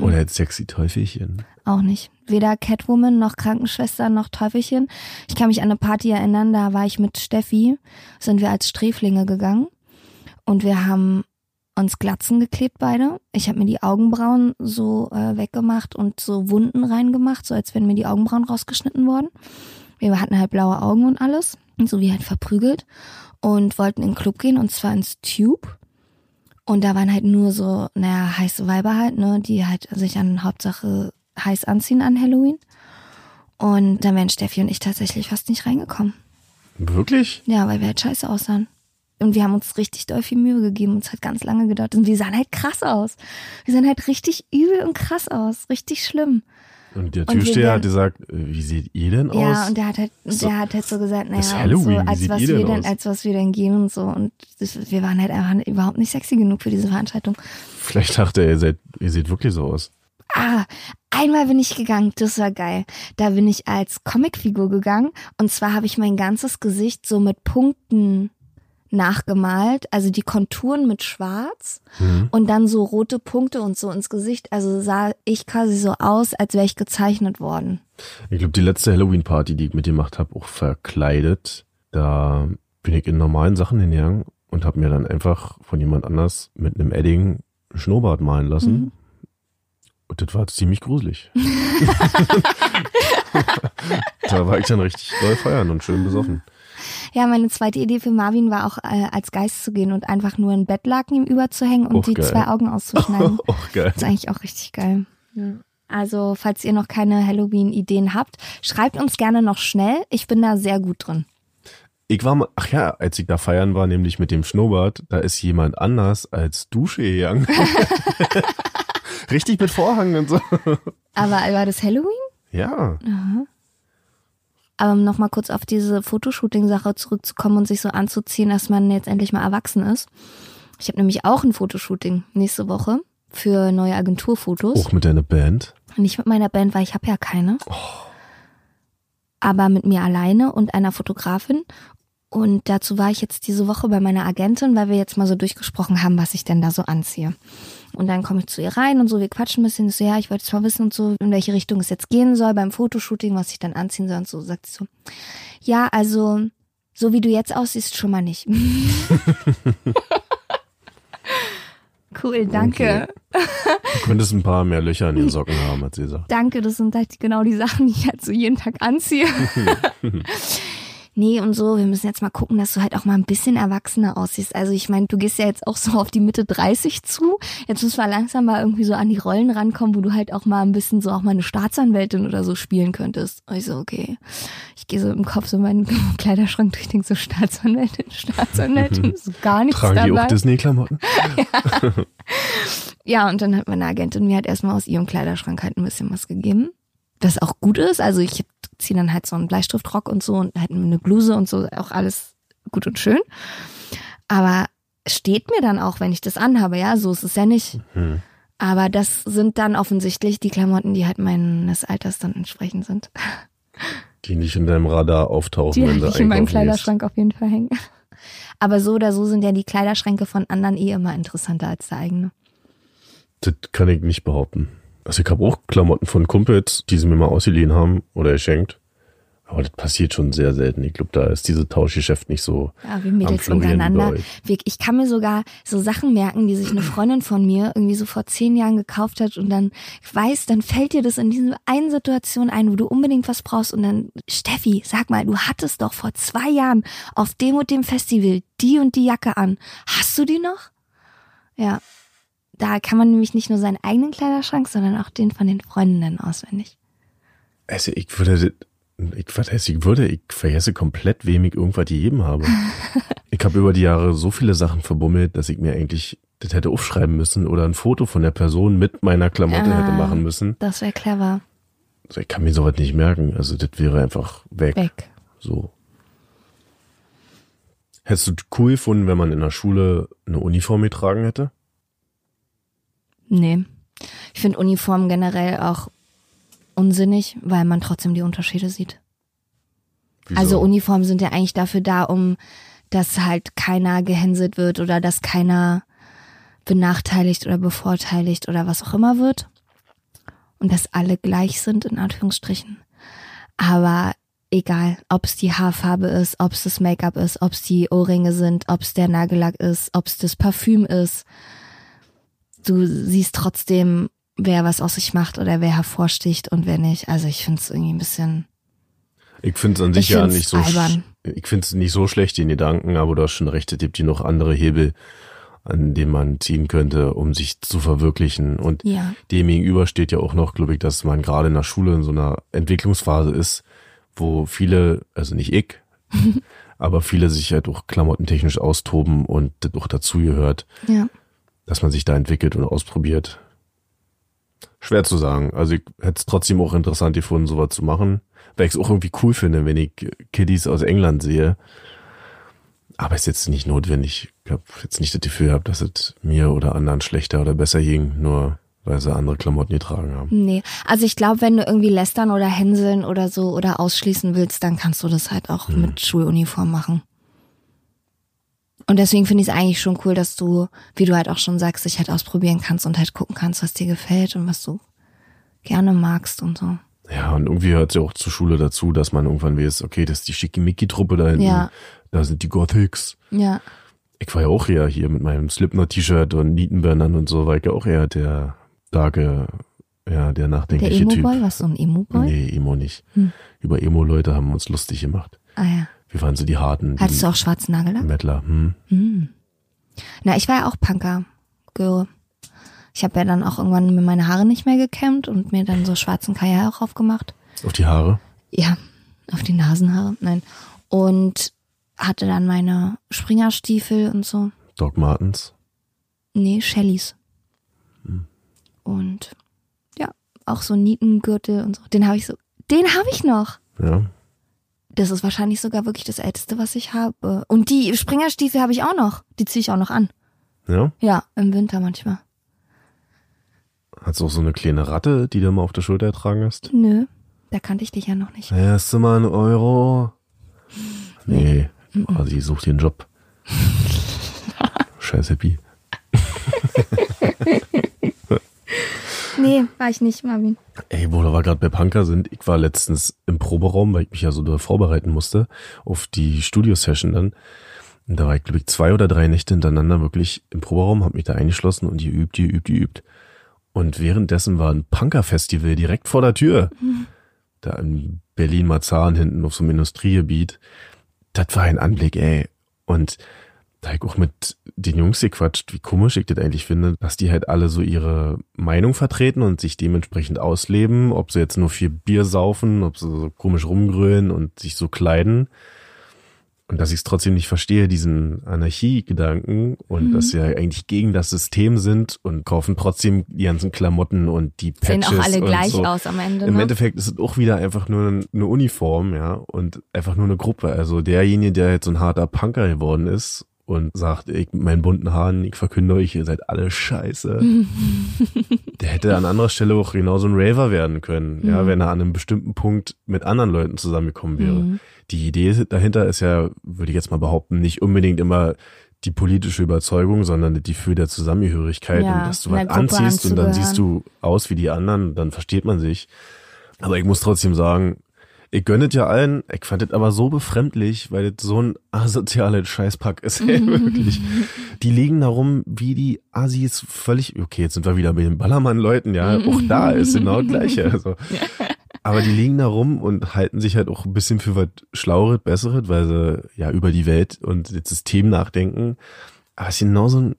Oder als sexy Teufelchen. Auch nicht. Weder Catwoman noch Krankenschwester noch Teufelchen. Ich kann mich an eine Party erinnern, da war ich mit Steffi, sind wir als Sträflinge gegangen und wir haben uns Glatzen geklebt beide. Ich habe mir die Augenbrauen so äh, weggemacht und so Wunden reingemacht, so als wären mir die Augenbrauen rausgeschnitten worden. Wir hatten halt blaue Augen und alles, und so wie halt verprügelt und wollten in den Club gehen und zwar ins Tube. Und da waren halt nur so, naja, heiße Weiber halt, ne, die halt sich an Hauptsache heiß anziehen an Halloween. Und dann wären Steffi und ich tatsächlich fast nicht reingekommen. Wirklich? Ja, weil wir halt scheiße aussahen. Und wir haben uns richtig doll viel Mühe gegeben und es hat ganz lange gedauert. Und wir sahen halt krass aus. Wir sahen halt richtig übel und krass aus. Richtig schlimm. Und der Türsteher hat gesagt, äh, wie seht ihr denn aus? Ja, und der hat halt, So. der hat halt so gesagt, naja, so, als seht was wir denn denn, als was wir denn gehen und so. Und das, wir waren halt einfach überhaupt nicht sexy genug für diese Veranstaltung. Vielleicht dachte er, ihr, seid, ihr seht wirklich so aus. Ah, einmal bin ich gegangen, das war geil. Da bin ich als Comicfigur gegangen und zwar habe ich mein ganzes Gesicht so mit Punkten nachgemalt, also die Konturen mit schwarz und dann so rote Punkte und so ins Gesicht. Also sah ich quasi so aus, als wäre ich gezeichnet worden. Ich glaube, die letzte Halloween-Party, die ich mitgemacht habe, auch verkleidet, da bin ich in normalen Sachen hingegangen und habe mir dann einfach von jemand anders mit einem Edding Schnurrbart malen lassen. Mhm. Und das war ziemlich gruselig. da war ich dann richtig doll feiern und schön besoffen. Ja, meine zweite Idee für Marvin war auch äh, als Geist zu gehen und einfach nur ein Bettlaken ihm überzuhängen und Och, die geil. zwei Augen auszuschneiden. Oh, geil. Das ist eigentlich auch richtig geil. Also, falls ihr noch keine Halloween-Ideen habt, schreibt uns gerne noch schnell. Ich bin da sehr gut drin. Ich war mal, ach ja, als ich da feiern war, nämlich mit dem Schnurrbart, da ist jemand anders als Dusche gegangen. Richtig mit Vorhang und so. Aber war das Halloween? Ja. Aber um nochmal kurz auf diese Fotoshooting-Sache zurückzukommen und sich so anzuziehen, dass man jetzt endlich mal erwachsen ist. Ich habe nämlich auch ein Fotoshooting nächste Woche für neue Agenturfotos. Auch mit deiner Band. Nicht mit meiner Band, weil ich habe ja keine. Aber mit mir alleine und einer Fotografin. Und dazu war ich jetzt diese Woche bei meiner Agentin, weil wir jetzt mal so durchgesprochen haben, was ich denn da so anziehe. Und dann komme ich zu ihr rein und so, wir quatschen ein bisschen. Ich so, ja, ich wollte mal wissen und so, in welche Richtung es jetzt gehen soll beim Fotoshooting, was ich dann anziehen soll und so. Sagt sie so, ja, also So wie du jetzt aussiehst, schon mal nicht. cool, danke. Okay. Du könntest ein paar mehr Löcher in den Socken haben, hat sie gesagt. Danke, das sind halt genau die Sachen, die ich halt so jeden Tag anziehe. nee, und so, wir müssen jetzt mal gucken, dass du halt auch mal ein bisschen erwachsener aussiehst. Also ich meine, du gehst ja jetzt auch so auf die Mitte 30 zu. Jetzt müssen wir langsam mal irgendwie so an die Rollen rankommen, wo du halt auch mal ein bisschen so auch mal eine Staatsanwältin oder so spielen könntest. Und ich so, okay. Ich gehe so im Kopf so meinen Kleiderschrank durch, denke so Staatsanwältin, Staatsanwältin, so gar nichts Tragen dabei. die auch Disney-Klamotten? ja. ja, und dann hat meine Agentin mir halt erstmal aus ihrem Kleiderschrank halt ein bisschen was gegeben. Was auch gut ist. Also ich ziehe dann halt so einen Bleistiftrock und so und halt eine Bluse und so, auch alles gut und schön. Aber steht mir dann auch, wenn ich das anhabe, ja, so ist es ja nicht. Mhm. Aber das sind dann offensichtlich die Klamotten, die halt meines Alters dann entsprechend sind. Die nicht in deinem Radar auftauchen, Die wenn du ich in meinem. Kleiderschrank auf jeden Fall hängen. Aber so oder so sind ja die Kleiderschränke von anderen eh immer interessanter als der eigene. Das kann ich nicht behaupten. Also ich habe auch Klamotten von Kumpels, die sie mir mal ausgeliehen haben oder geschenkt. Aber das passiert schon sehr selten. Ich glaube, da ist diese Tauschgeschäft nicht so. Ja, wir Mädels untereinander. ich kann mir sogar so Sachen merken, die sich eine Freundin von mir irgendwie so vor zehn Jahren gekauft hat und dann ich weiß, dann fällt dir das in diese einen Situation ein, wo du unbedingt was brauchst und dann, Steffi, sag mal, du hattest doch vor zwei Jahren auf dem und dem Festival die und die Jacke an. Hast du die noch? Ja. Da kann man nämlich nicht nur seinen eigenen Kleiderschrank, sondern auch den von den Freundinnen auswendig. Also ich würde, ich, was heißt, ich würde, ich vergesse komplett, wem ich irgendwas gegeben habe. ich habe über die Jahre so viele Sachen verbummelt, dass ich mir eigentlich das hätte aufschreiben müssen oder ein Foto von der Person mit meiner Klamotte Ah. hätte machen müssen. Das wäre clever. Also ich kann mir sowas nicht merken. Also das wäre einfach weg. Weg. So. Hättest du cool gefunden, wenn man in der Schule eine Uniform getragen hätte? Nee. Ich finde Uniformen generell auch unsinnig, weil man trotzdem die Unterschiede sieht. Wieso? Also Uniformen sind ja eigentlich dafür da, um dass halt keiner gehänselt wird oder dass keiner benachteiligt oder bevorteiligt oder was auch immer wird. Und dass alle gleich sind, in Anführungsstrichen. Aber egal, ob es die Haarfarbe ist, ob es das Make-up ist, ob es die Ohrringe sind, ob es der Nagellack ist, ob es das Parfüm ist. Du siehst trotzdem, wer was aus sich macht oder wer hervorsticht und wer nicht. Also ich finde es irgendwie ein bisschen Ich finde es an sich Ich ja nicht so. albern. Ich finde es nicht so schlecht, den Gedanken, aber du hast schon recht, es gibt hier noch andere Hebel, an denen man ziehen könnte, um sich zu verwirklichen. Und Ja. dem gegenüber steht ja auch noch, glaube ich, dass man gerade in der Schule in so einer Entwicklungsphase ist, wo viele, also nicht ich, aber viele sich halt auch klamottentechnisch austoben und das auch dazugehört, Ja. Dass man sich da entwickelt und ausprobiert. Schwer zu sagen. Also ich hätte es trotzdem auch interessant gefunden, sowas zu machen. Weil ich es auch irgendwie cool finde, wenn ich Kiddies aus England sehe. Aber ist jetzt nicht notwendig. Ich habe jetzt nicht das Gefühl gehabt, dass es mir oder anderen schlechter oder besser ging, nur weil sie andere Klamotten getragen haben. Nee, also ich glaube, wenn du irgendwie lästern oder hänseln oder so oder ausschließen willst, dann kannst du das halt auch mit Schuluniform machen. Und deswegen finde ich es eigentlich schon cool, dass du, wie du halt auch schon sagst, dich halt ausprobieren kannst und halt gucken kannst, was dir gefällt und was du gerne magst und so. Ja, und irgendwie hört es ja auch zur Schule dazu, dass man irgendwann weiß, okay, das ist die Schickimicki-Truppe da hinten. Ja. Da sind die Gothics. Ja, Ich war ja auch eher hier mit meinem Slipknot-T-Shirt und Nietenbändern und so, war ich ja auch eher der starke, ja, der der nachdenkliche Typ. Emo-Boy, was so ein Emo-Boy? Nee, Emo nicht. Hm. Über Emo-Leute haben wir uns lustig gemacht. Ah ja. Wir waren so die harten, die Hattest du auch schwarzen Nagellack? Mettler. Hm. Hm. Na, ich war ja auch Punker, Girl. Ich habe ja dann auch irgendwann mir meine Haare nicht mehr gekämmt und mir dann so schwarzen Kajal auch aufgemacht. Auf die Haare. Ja, auf die Nasenhaare, nein. Und hatte dann meine Springerstiefel und so. Doc Martens. Nee, Shellys. Hm. Und ja, auch so Nietengürtel und so. Den habe ich so, den habe ich noch. Ja. Das ist wahrscheinlich sogar wirklich das älteste, was ich habe. Und die Springerstiefel habe ich auch noch. Die ziehe ich auch noch an. Ja. Ja, im Winter manchmal. Hast du auch so eine kleine Ratte, die du mal auf der Schulter getragen hast? Nö, da kannte ich dich ja noch nicht. Erst mal ein Euro. Nee. Oh, sie sucht den Job. Scheiß Happy. Nee, war ich nicht, Marvin. Ey, wo wir gerade bei Punker sind, ich war letztens im Proberaum, weil ich mich ja so doll vorbereiten musste auf die Studio-Session dann. Und da war ich, glaube ich, zwei oder drei Nächte hintereinander wirklich im Proberaum, hab mich da eingeschlossen und die übt, die übt, die übt. Und währenddessen war ein Punker-Festival direkt vor der Tür. Mhm. Da in Berlin-Marzahn hinten auf so einem Industriegebiet. Das war ein Anblick, ey. Und da ich auch mit den Jungs gequatscht, wie komisch ich das eigentlich finde, dass die halt alle so ihre Meinung vertreten und sich dementsprechend ausleben, ob sie jetzt nur vier Bier saufen, ob sie so komisch rumgrölen und sich so kleiden. Und dass ich es trotzdem nicht verstehe, diesen Anarchie-Gedanken und mhm. dass sie ja eigentlich gegen das System sind und kaufen trotzdem die ganzen Klamotten und die Patches. Sehen auch alle gleich so. aus am Ende. Im ne? Endeffekt ist es auch wieder einfach nur eine Uniform, ja, und einfach nur eine Gruppe. Also derjenige, der jetzt so ein harter Punker geworden ist und sagt, ich mit meinen bunten Haaren, ich verkünde euch, ihr seid alle scheiße. der hätte an anderer Stelle auch genauso ein Raver werden können, mhm. ja, wenn er an einem bestimmten Punkt mit anderen Leuten zusammengekommen wäre. Mhm. Die Idee dahinter ist ja, würde ich jetzt mal behaupten, nicht unbedingt immer die politische Überzeugung, sondern die Gefühl der Zusammengehörigkeit ja, und dass du was anziehst und dann siehst du aus wie die anderen, dann versteht man sich. Aber ich muss trotzdem sagen, ich gönnet ja allen, ich fand das aber so befremdlich, weil das so ein asozialer Scheißpack ist, ey, wirklich. Die liegen da rum wie die Assis völlig, okay, jetzt sind wir wieder bei den Ballermann-Leuten, ja, auch da ist genau das Gleiche, also. Aber die liegen da rum und halten sich halt auch ein bisschen für was Schlaueres, Besseres, weil sie ja über die Welt und das System nachdenken. Aber es ist genau so ein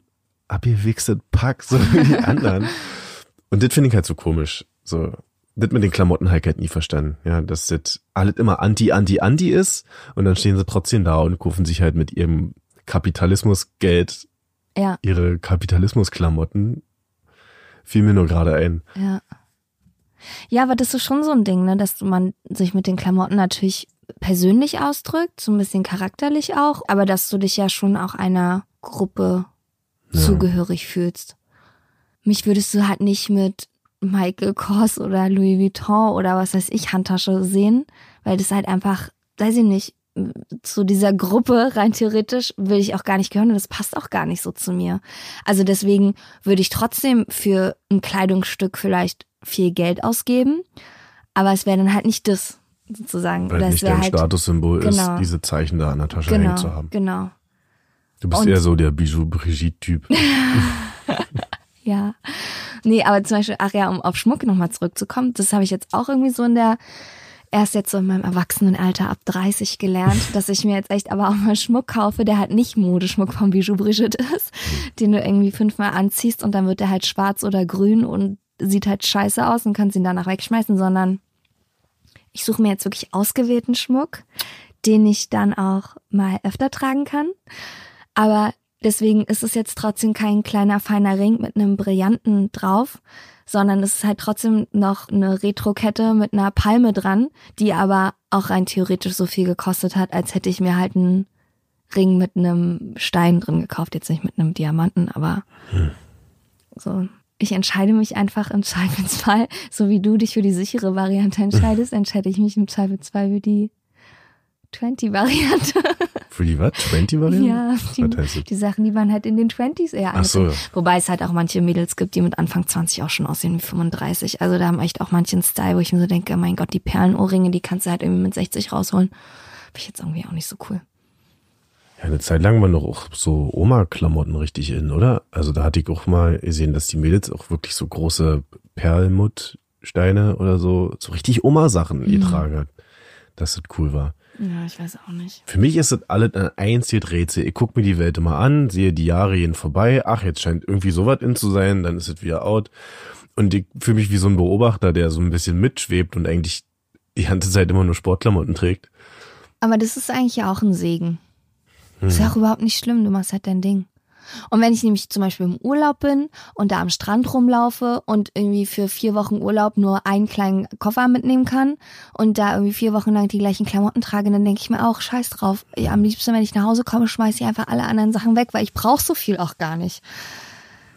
abgewichstes Pack, so wie die anderen. Und das finde ich halt so komisch. So, das mit den Klamotten halt, halt nie verstanden. Ja, dass das alles immer anti, anti, anti ist und dann stehen sie trotzdem da und kaufen sich halt mit ihrem Kapitalismusgeld ja. ihre Kapitalismusklamotten. Fiel mir nur gerade ein. Ja. Ja, aber das ist schon so ein Ding, ne, dass man sich mit den Klamotten natürlich persönlich ausdrückt, so ein bisschen charakterlich auch, aber dass du dich ja schon auch einer Gruppe ja. zugehörig fühlst. Mich würdest du halt nicht mit Michael Kors oder Louis Vuitton oder was weiß ich Handtasche sehen, weil das halt einfach, weiß ich nicht, zu dieser Gruppe rein theoretisch will ich auch gar nicht gehören und das passt auch gar nicht so zu mir. Also deswegen würde ich trotzdem für ein Kleidungsstück vielleicht viel Geld ausgeben, aber es wäre dann halt nicht das sozusagen. Weil Oder nicht dein halt, Statussymbol genau, ist, diese Zeichen da an der Tasche genau, hängen zu haben. Genau. Du bist und, eher so der Bijou-Brigitte-Typ. ja. Nee, aber zum Beispiel, ach ja, um auf Schmuck nochmal zurückzukommen, das habe ich jetzt auch irgendwie so in der, erst jetzt so in meinem Erwachsenenalter ab 30 gelernt, dass ich mir jetzt echt aber auch mal Schmuck kaufe, der halt nicht Modeschmuck von Bijou Brigitte ist, den du irgendwie fünfmal anziehst und dann wird der halt schwarz oder grün und sieht halt scheiße aus und kannst ihn danach wegschmeißen, sondern ich suche mir jetzt wirklich ausgewählten Schmuck, den ich dann auch mal öfter tragen kann. Aber Deswegen ist es jetzt trotzdem kein kleiner feiner Ring mit einem Brillanten drauf, sondern es ist halt trotzdem noch eine Retro-Kette mit einer Palme dran, die aber auch rein theoretisch so viel gekostet hat, als hätte ich mir halt einen Ring mit einem Stein drin gekauft. Jetzt nicht mit einem Diamanten, aber hm. so. Ich entscheide mich einfach im Zweifelsfall, so wie du dich für die sichere Variante entscheidest, entscheide ich mich im Zweifelsfall für die 20-Variante. Für die was? 20-Variante? Ja, die, die, Sachen, die man halt in den 20s eher Ach so. Wobei es halt auch manche Mädels gibt, die mit Anfang 20 auch schon aussehen wie 35. Also da haben echt auch manche einen Style, wo ich mir so denke, mein Gott, die Perlenohrringe, die kannst du halt irgendwie mit 60 rausholen. Finde ich jetzt irgendwie auch nicht so cool. Ja, eine Zeit lang waren doch auch so Oma-Klamotten richtig in, oder? Also da hatte ich auch mal gesehen, dass die Mädels auch wirklich so große Perlmuttsteine oder so, so richtig Oma-Sachen mhm. getragen hat. Dass das cool war. Ja, ich weiß auch nicht. Für mich ist das alles ein einziges Rätsel. Ich gucke mir die Welt immer an, sehe die Jahre gehen vorbei. Ach, jetzt scheint irgendwie sowas in zu sein, dann ist es wieder out. Und ich fühle mich wie so ein Beobachter, der so ein bisschen mitschwebt und eigentlich die ganze Zeit immer nur Sportklamotten trägt. Aber das ist eigentlich ja auch ein Segen. Hm. Ist ja auch überhaupt nicht schlimm, du machst halt dein Ding. Und wenn ich nämlich zum Beispiel im Urlaub bin und da am Strand rumlaufe und irgendwie für vier Wochen Urlaub nur einen kleinen Koffer mitnehmen kann und da irgendwie vier Wochen lang die gleichen Klamotten trage, dann denke ich mir auch, scheiß drauf. Ja, am liebsten, wenn ich nach Hause komme, schmeiße ich einfach alle anderen Sachen weg, weil ich brauche so viel auch gar nicht.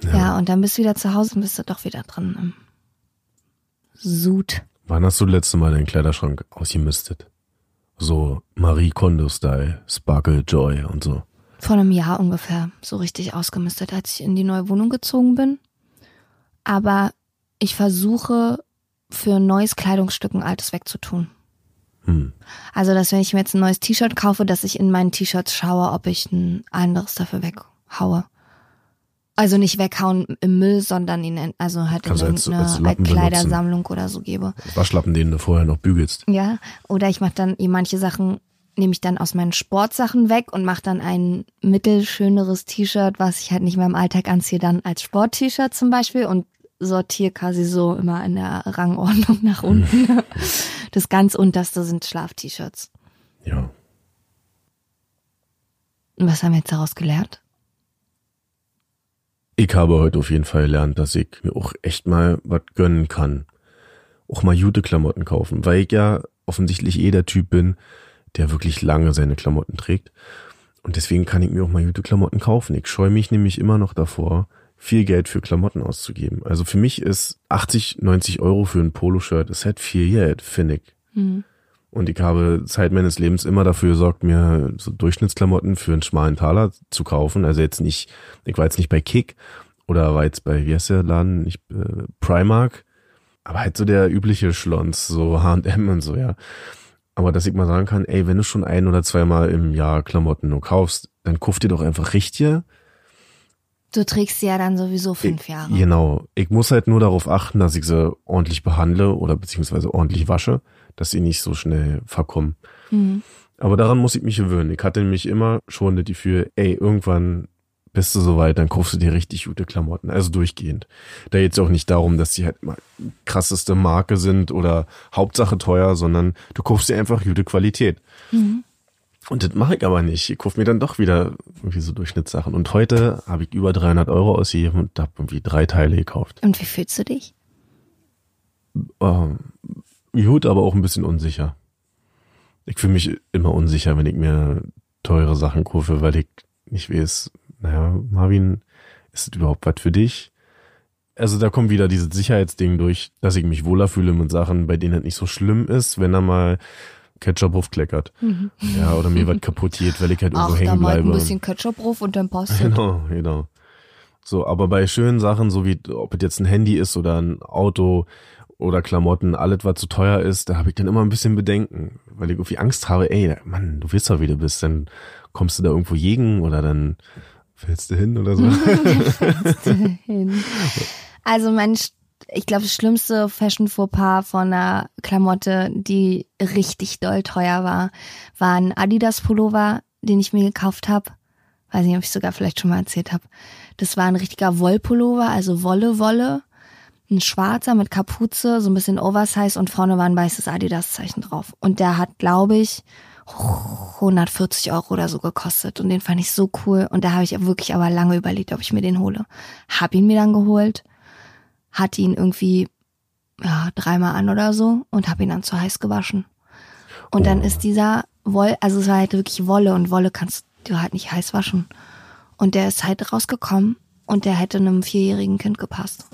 Ja. ja, und dann bist du wieder zu Hause und bist du doch wieder drin im Sud. Wann hast du das letzte Mal deinen Kleiderschrank ausgemistet? So Marie Kondo-Style, Sparkle Joy und so. Vor einem Jahr ungefähr so richtig ausgemistet, als ich in die neue Wohnung gezogen bin. Aber ich versuche für ein neues Kleidungsstück ein altes wegzutun. Hm. Also, dass wenn ich mir jetzt ein neues T-Shirt kaufe, dass ich in meinen T-Shirts schaue, ob ich ein anderes dafür weghaue. Also nicht weghauen im Müll, sondern ihn also halt Kannst in als- irgendeine als Lappen Kleidersammlung oder so gebe. Waschlappen, den du vorher noch bügelst. Ja, oder ich mache dann manche Sachen nehme ich dann aus meinen Sportsachen weg und mache dann ein mittelschöneres T-Shirt, was ich halt nicht mehr im Alltag anziehe, dann als Sport-T-Shirt zum Beispiel und sortiere quasi so immer in der Rangordnung nach unten. Das ganz unterste sind Schlaf-T-Shirts. Ja. Und was haben wir jetzt daraus gelernt? Ich habe heute auf jeden Fall gelernt, dass ich mir auch echt mal was gönnen kann. Auch mal gute Klamotten kaufen, weil ich ja offensichtlich eh der Typ bin, der wirklich lange seine Klamotten trägt. Und deswegen kann ich mir auch mal gute Klamotten kaufen. Ich scheue mich nämlich immer noch davor, viel Geld für Klamotten auszugeben. Also für mich ist 80, 90 Euro für ein Poloshirt, ist halt viel Geld, finde ich. Hm. Und ich habe Zeit meines Lebens immer dafür gesorgt, mir so Durchschnittsklamotten für einen schmalen Taler zu kaufen. Also jetzt nicht, ich war jetzt nicht bei Kick oder war jetzt bei, wie heißt der Laden, nicht, äh, Primark. Aber halt so der übliche Schlons, so H&M und so, ja. Aber dass ich mal sagen kann, ey, wenn du schon ein oder zweimal im Jahr Klamotten nur kaufst, dann kauf dir doch einfach richtige. Du trägst sie ja dann sowieso fünf Jahre. Genau. Ich muss halt nur darauf achten, dass ich sie ordentlich behandle oder beziehungsweise ordentlich wasche, dass sie nicht so schnell verkommen. Mhm. Aber daran muss ich mich gewöhnen. Ich hatte nämlich immer schon das Gefühl, ey, irgendwann bist du soweit, dann kaufst du dir richtig gute Klamotten. Also durchgehend. Da geht's auch nicht darum, dass die halt immer krasseste Marke sind oder Hauptsache teuer, sondern du kaufst dir einfach gute Qualität. Mhm. Und das mache ich aber nicht. Ich kaufe mir dann doch wieder irgendwie so Durchschnittssachen. Und heute habe ich über 300 Euro ausgegeben und habe irgendwie drei Teile gekauft. Und wie fühlst du dich? Ähm, gut, aber auch ein bisschen unsicher. Ich fühle mich immer unsicher, wenn ich mir teure Sachen kaufe, weil ich nicht weiß, naja, Marvin, ist das überhaupt was für dich? Also da kommt wieder dieses Sicherheitsding durch, dass ich mich wohler fühle mit Sachen, bei denen es nicht so schlimm ist, wenn da mal Ketchup aufkleckert. Ja, oder mir was kaputt geht, weil ich halt irgendwo Ach, da hängen mal ein bleibe. bisschen Ketchup drauf und dann passt es. Genau, genau. So, aber bei schönen Sachen, so wie ob es jetzt ein Handy ist oder ein Auto oder Klamotten, alles was zu teuer ist, da habe ich dann immer ein bisschen Bedenken, weil ich irgendwie Angst habe, ey, Mann, du weißt doch, wie du bist, dann kommst du da irgendwo gegen oder dann fällst du hin oder so. hin. Also mein, ich glaube, das schlimmste Fashion Fauxpas von einer Klamotte, die richtig doll teuer war, war ein Adidas Pullover, den ich mir gekauft habe. Weiß nicht, ob ich sogar vielleicht schon mal erzählt habe. Das war ein richtiger Wollpullover, also Wolle, Wolle. Ein schwarzer mit Kapuze, so ein bisschen Oversize und vorne war ein weißes Adidas-Zeichen drauf. Und der hat, glaube ich, 140 Euro oder so gekostet und den fand ich so cool und da habe ich wirklich aber lange überlegt, ob ich mir den hole. Hab ihn mir dann geholt, hatte ihn irgendwie ja, dreimal an oder so und habe ihn dann zu heiß gewaschen. Und dann Oh. ist dieser Woll, also es war halt wirklich Wolle und Wolle kannst du halt nicht heiß waschen. Und der ist halt rausgekommen und der hätte einem vierjährigen Kind gepasst.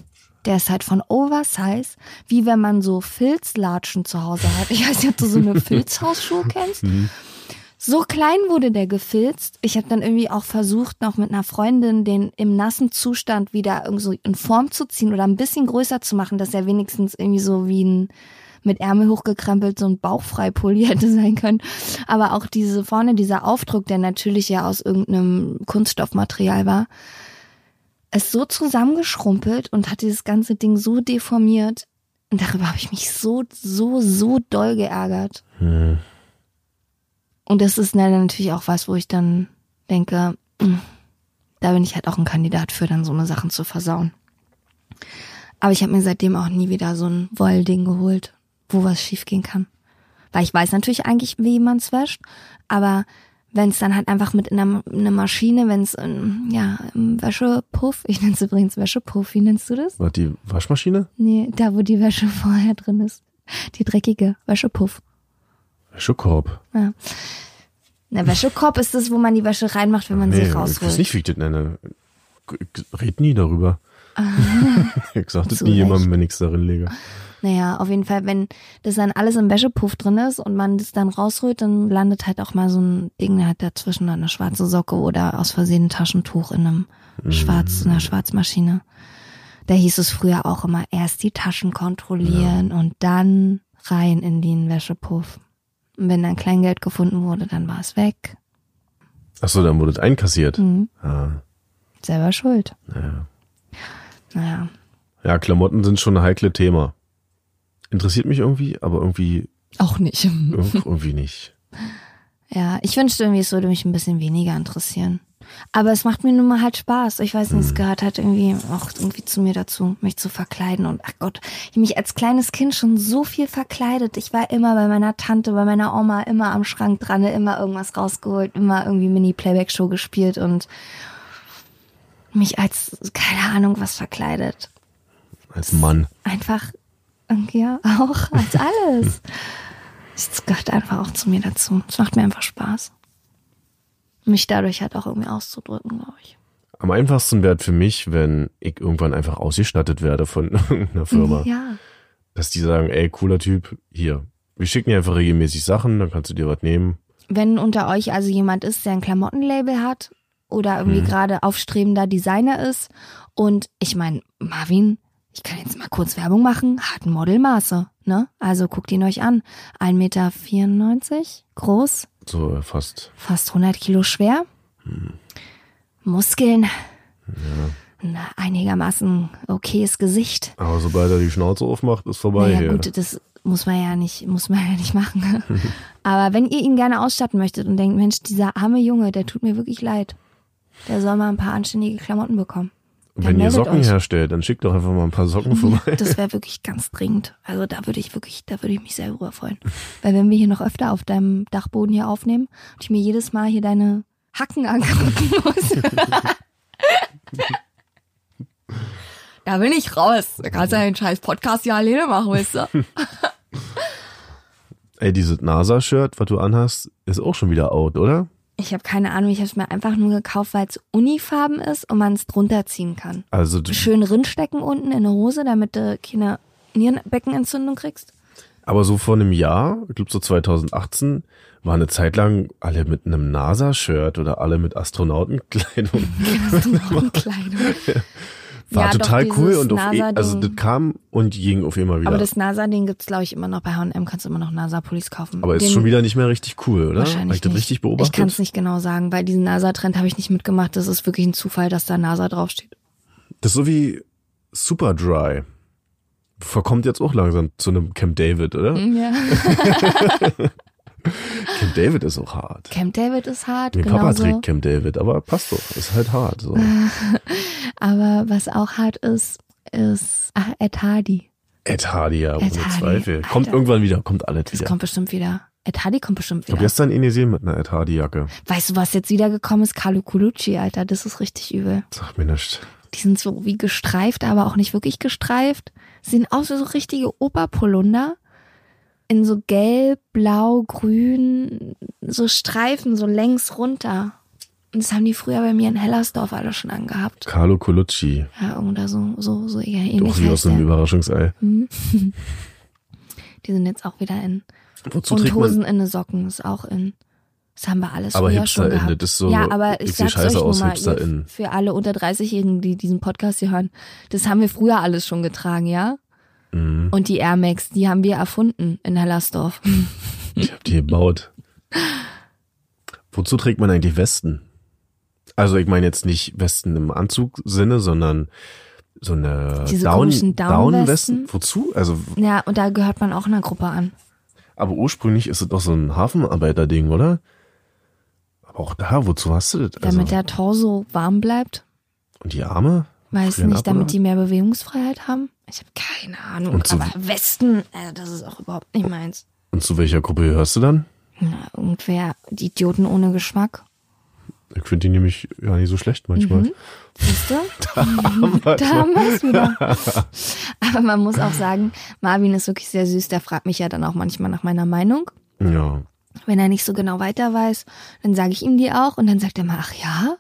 Der ist halt von Oversize, wie wenn man so Filzlatschen zu Hause hat. Ich weiß nicht, ob du so eine Filzhausschuhe kennst. So klein wurde der gefilzt. Ich habe dann irgendwie auch versucht, noch mit einer Freundin den im nassen Zustand wieder irgendwie so in Form zu ziehen oder ein bisschen größer zu machen, dass er wenigstens irgendwie so wie ein mit Ärmel hochgekrempelt so ein Bauchfreipulli hätte sein können. Aber auch diese vorne, dieser Aufdruck, der natürlich ja aus irgendeinem Kunststoffmaterial war, ist so zusammengeschrumpelt und hat dieses ganze Ding so deformiert. Und darüber habe ich mich so, so, so doll geärgert. Hm. Und das ist dann natürlich auch was, wo ich dann denke, mm, da bin ich halt auch ein Kandidat für, dann so eine Sachen zu versauen. Aber ich habe mir seitdem auch nie wieder so ein Wollding geholt, wo was schiefgehen kann. Weil ich weiß natürlich eigentlich, wie man es wäscht, aber wenn es dann halt einfach mit einer, einer Maschine, wenn es ja im Wäschepuff, ich nenne es übrigens Wäschepuff, wie nennst du das? War die Waschmaschine? Nee, da wo die Wäsche vorher drin ist. Die dreckige Wäschepuff. Wäschekorb. Ja. Na, Wäschekorb ist das, wo man die Wäsche reinmacht, wenn man sie ich weiß rausholt. nicht, wie ich das nenne. Ich red nie darüber. ich sag das nie jemandem, wenn ich's darin lege. Naja, auf jeden Fall, wenn das dann alles im Wäschepuff drin ist und man das dann rausholt, dann landet halt auch mal so ein Ding halt dazwischen, eine schwarze Socke oder aus Versehen ein Taschentuch in einem Schwarz, in einer Schwarzmaschine. Da hieß es früher auch immer erst die Taschen kontrollieren und dann rein in den Wäschepuff. Und wenn dann Kleingeld gefunden wurde, dann war es weg. Ach so, dann wurde es einkassiert. Mhm. Ah, Selber schuld. ja. Naja. ja, Klamotten sind schon ein heikles Thema. Interessiert mich irgendwie, aber irgendwie, Auch nicht. irg- irgendwie nicht. Ja, ich wünschte irgendwie, es würde mich ein bisschen weniger interessieren. Aber es macht mir nun mal halt Spaß. Ich weiß nicht, es gehört halt irgendwie auch irgendwie zu mir dazu, mich zu verkleiden. Und ach Gott, ich mich als kleines Kind schon so viel verkleidet. Ich war immer bei meiner Tante, bei meiner Oma, immer am Schrank dran, immer irgendwas rausgeholt, immer irgendwie Mini-Playback-Show gespielt und mich als, keine Ahnung, was verkleidet. Als Mann. Einfach, ja, auch als alles. Es gehört einfach auch zu mir dazu. Es macht mir einfach Spaß. Mich dadurch halt auch irgendwie auszudrücken, glaube ich. Am einfachsten wäre für mich, wenn ich irgendwann einfach ausgestattet werde von irgendeiner Firma. Ja. Dass die sagen, ey, cooler Typ, hier, wir schicken dir einfach regelmäßig Sachen, dann kannst du dir was nehmen. Wenn unter euch also jemand ist, der ein Klamottenlabel hat oder irgendwie gerade aufstrebender Designer ist und ich meine, Marvin, ich kann jetzt mal kurz Werbung machen, hat ein Modelmaße, ne? Also guckt ihn euch an. 1,94 Meter groß, So äh, fast. fast 100 Kilo schwer, Muskeln, ein einigermaßen okayes Gesicht. Aber sobald er die Schnauze aufmacht, ist vorbei Naja, hier. gut, das muss man ja nicht, muss man ja nicht machen. Aber wenn ihr ihn gerne ausstatten möchtet und denkt, Mensch, dieser arme Junge, der tut mir wirklich leid. Der soll mal ein paar anständige Klamotten bekommen. Wenn ihr Socken euch. herstellt, dann schickt doch einfach mal ein paar Socken vorbei. Das wäre wirklich ganz dringend. Also da würde ich wirklich, da würde ich mich sehr drüber freuen. Weil wenn wir hier noch öfter auf deinem Dachboden hier aufnehmen und ich mir jedes Mal hier deine Hacken angucken muss. da bin ich raus. Da kannst du ja den scheiß Podcast ja alleine machen, weißt du? Ey, dieses NASA-Shirt, was du anhast, ist auch schon wieder out, oder? Ich habe keine Ahnung, ich habe es mir einfach nur gekauft, weil es Unifarben ist und man es drunter ziehen kann. Also, Schön rinstecken unten in der Hose, damit du keine Nierenbeckenentzündung kriegst. aber so vor einem Jahr, ich glaube so 2018, war eine Zeit lang alle mit einem NASA-Shirt oder alle mit Astronautenkleidung. Astronautenkleidung. War Ja, doch, total cool dieses und auf, e- also das kam und ging auf immer wieder. Aber das NASA-Ding gibt's glaube ich, immer noch bei H&M. Kannst du immer noch NASA-Pullis kaufen. Aber ist Den- schon wieder nicht mehr richtig cool, oder? Wahrscheinlich Hab ich das nicht. richtig Ich kann beobachtet? es nicht genau sagen, weil diesen NASA-Trend habe ich nicht mitgemacht. Das ist wirklich ein Zufall, dass da NASA draufsteht. Das ist so wie Superdry. Verkommt jetzt auch langsam zu einem Camp David, oder? Ja. Camp David ist auch hart. Camp David ist hart, Mein Papa genauso. trägt Camp David, aber passt doch. Ist halt hart. So. Aber was auch hart ist, ist ach, Ed Hardy. Ed Hardy, ja, ohne Hardy, Zweifel. Alter. Kommt irgendwann wieder, kommt alles Das wieder. kommt bestimmt wieder. Ed Hardy kommt bestimmt Ich habe wieder. gestern ihn gesehen mit einer Ed Hardy-Jacke. Weißt du, was jetzt wieder gekommen ist? Carlo Colucci, Alter. Das ist richtig übel. Sag mir nichts. Die sind so wie gestreift, aber auch nicht wirklich gestreift. Sehen aus wie so richtige Oberpolunder. In so gelb, blau, grün, so Streifen, so längs runter. Und das haben die früher bei mir in Hellersdorf alle schon angehabt. Carlo Colucci. Ja, oder so, so, so eher ähnlich. Doch wie aus einem. Überraschungsei. Die sind jetzt auch wieder in. Wozu Und Hosen in ist auch in. Das haben wir alles Aber früher schon gehabt. das ist so- ja, aber ich sag's euch scheiße nur aus, mal, für alle unter 30-Jährigen, die diesen Podcast hier hören, das haben wir früher alles schon getragen, ja? Mhm. Und die Air Max, die haben wir erfunden in Hellersdorf. Ich hab die gebaut. Wozu trägt man eigentlich Westen? Also ich meine jetzt nicht Westen im Anzugsinne, sondern so eine Diese Down, komischen Down-Westen? Down-Westen. Wozu? Also, Ja, und da gehört man auch einer Gruppe an. aber ursprünglich ist es doch so ein Hafenarbeiter-Ding, oder? Aber auch da, wozu hast du das? Also, Damit der Torso warm bleibt. und die Arme? Weiß nicht, ab, damit oder? die mehr Bewegungsfreiheit haben. Ich habe keine Ahnung. Und aber Westen, äh, das ist auch überhaupt nicht meins. Und zu welcher Gruppe gehörst du dann? Na, irgendwer, die Idioten ohne Geschmack. Ich finde die nämlich gar nicht so schlecht manchmal. Mhm. Siehst du? Da haben wir es wieder. Aber man muss auch sagen, Marvin ist wirklich sehr süß. Der fragt mich ja dann auch manchmal nach meiner Meinung. Ja. Wenn er nicht so genau weiter weiß, dann sage ich ihm die auch und dann sagt er mal, ach ja,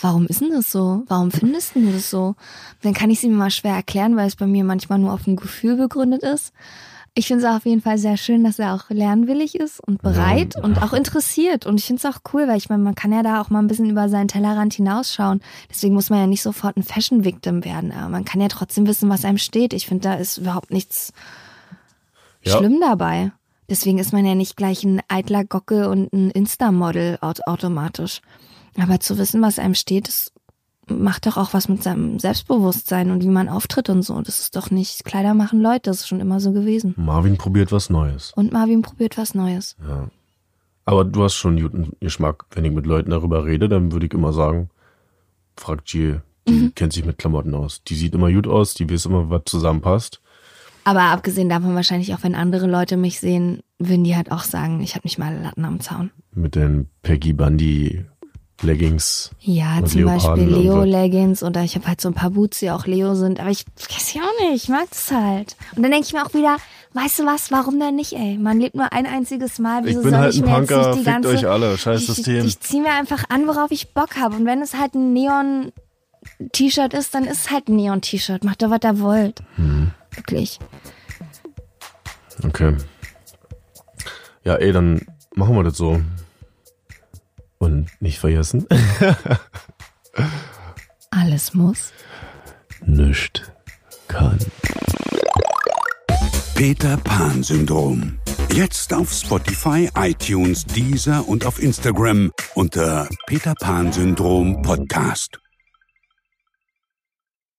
warum ist denn das so? Warum findest du das so? Dann kann ich es ihm mal schwer erklären, weil es bei mir manchmal nur auf dem Gefühl begründet ist. Ich finde es auf jeden Fall sehr schön, dass er auch lernwillig ist und bereit ja. und auch interessiert. Und ich finde es auch cool, weil ich meine, man kann ja da auch mal ein bisschen über seinen Tellerrand hinausschauen. Deswegen muss man ja nicht sofort ein Fashion-Victim werden. Aber man kann ja trotzdem wissen, was einem steht. Ich finde, da ist überhaupt nichts ja. schlimm dabei. Deswegen ist man ja nicht gleich ein eitler Gocke und ein Insta-Model automatisch. Aber zu wissen, was einem steht, ist macht doch auch was mit seinem Selbstbewusstsein und wie man auftritt und so. Das ist doch nicht Kleider machen Leute, das ist schon immer so gewesen. Marvin probiert was Neues. Und Marvin probiert was Neues. Ja. Aber du hast schon guten Geschmack. Wenn ich mit Leuten darüber rede, dann würde ich immer sagen, fragt Jill, die mhm. kennt sich mit Klamotten aus. Die sieht immer gut aus, die weiß immer, was zusammenpasst. Aber abgesehen davon wahrscheinlich auch, wenn andere Leute mich sehen, würden die halt auch sagen, ich habe nicht mal Latten am Zaun. Mit den Peggy Bundy Leggings. Ja, zum Beispiel Leo-Leggings oder ich habe halt so ein paar Boots, die auch Leo sind, aber ich weiß ja auch nicht, ich mag das halt. Und dann denke ich mir auch wieder, weißt du was, warum denn nicht, ey? Man lebt nur ein einziges Mal, wieso ich bin soll halt ich ein mir Punker, jetzt nicht die ganze... euch alle, scheiß System. Ich, ich ziehe mir einfach an, worauf ich Bock habe und wenn es halt ein Neon T-Shirt ist, dann ist es halt ein Neon-T-Shirt. Macht doch, was ihr wollt. Hm. Wirklich. Okay. Ja, ey, dann machen wir das so. Und nicht vergessen. Alles muss. Nicht kann. Peter Pan Syndrom. Jetzt auf Spotify, iTunes, Deezer und auf Instagram unter Peter Pan Syndrom Podcast.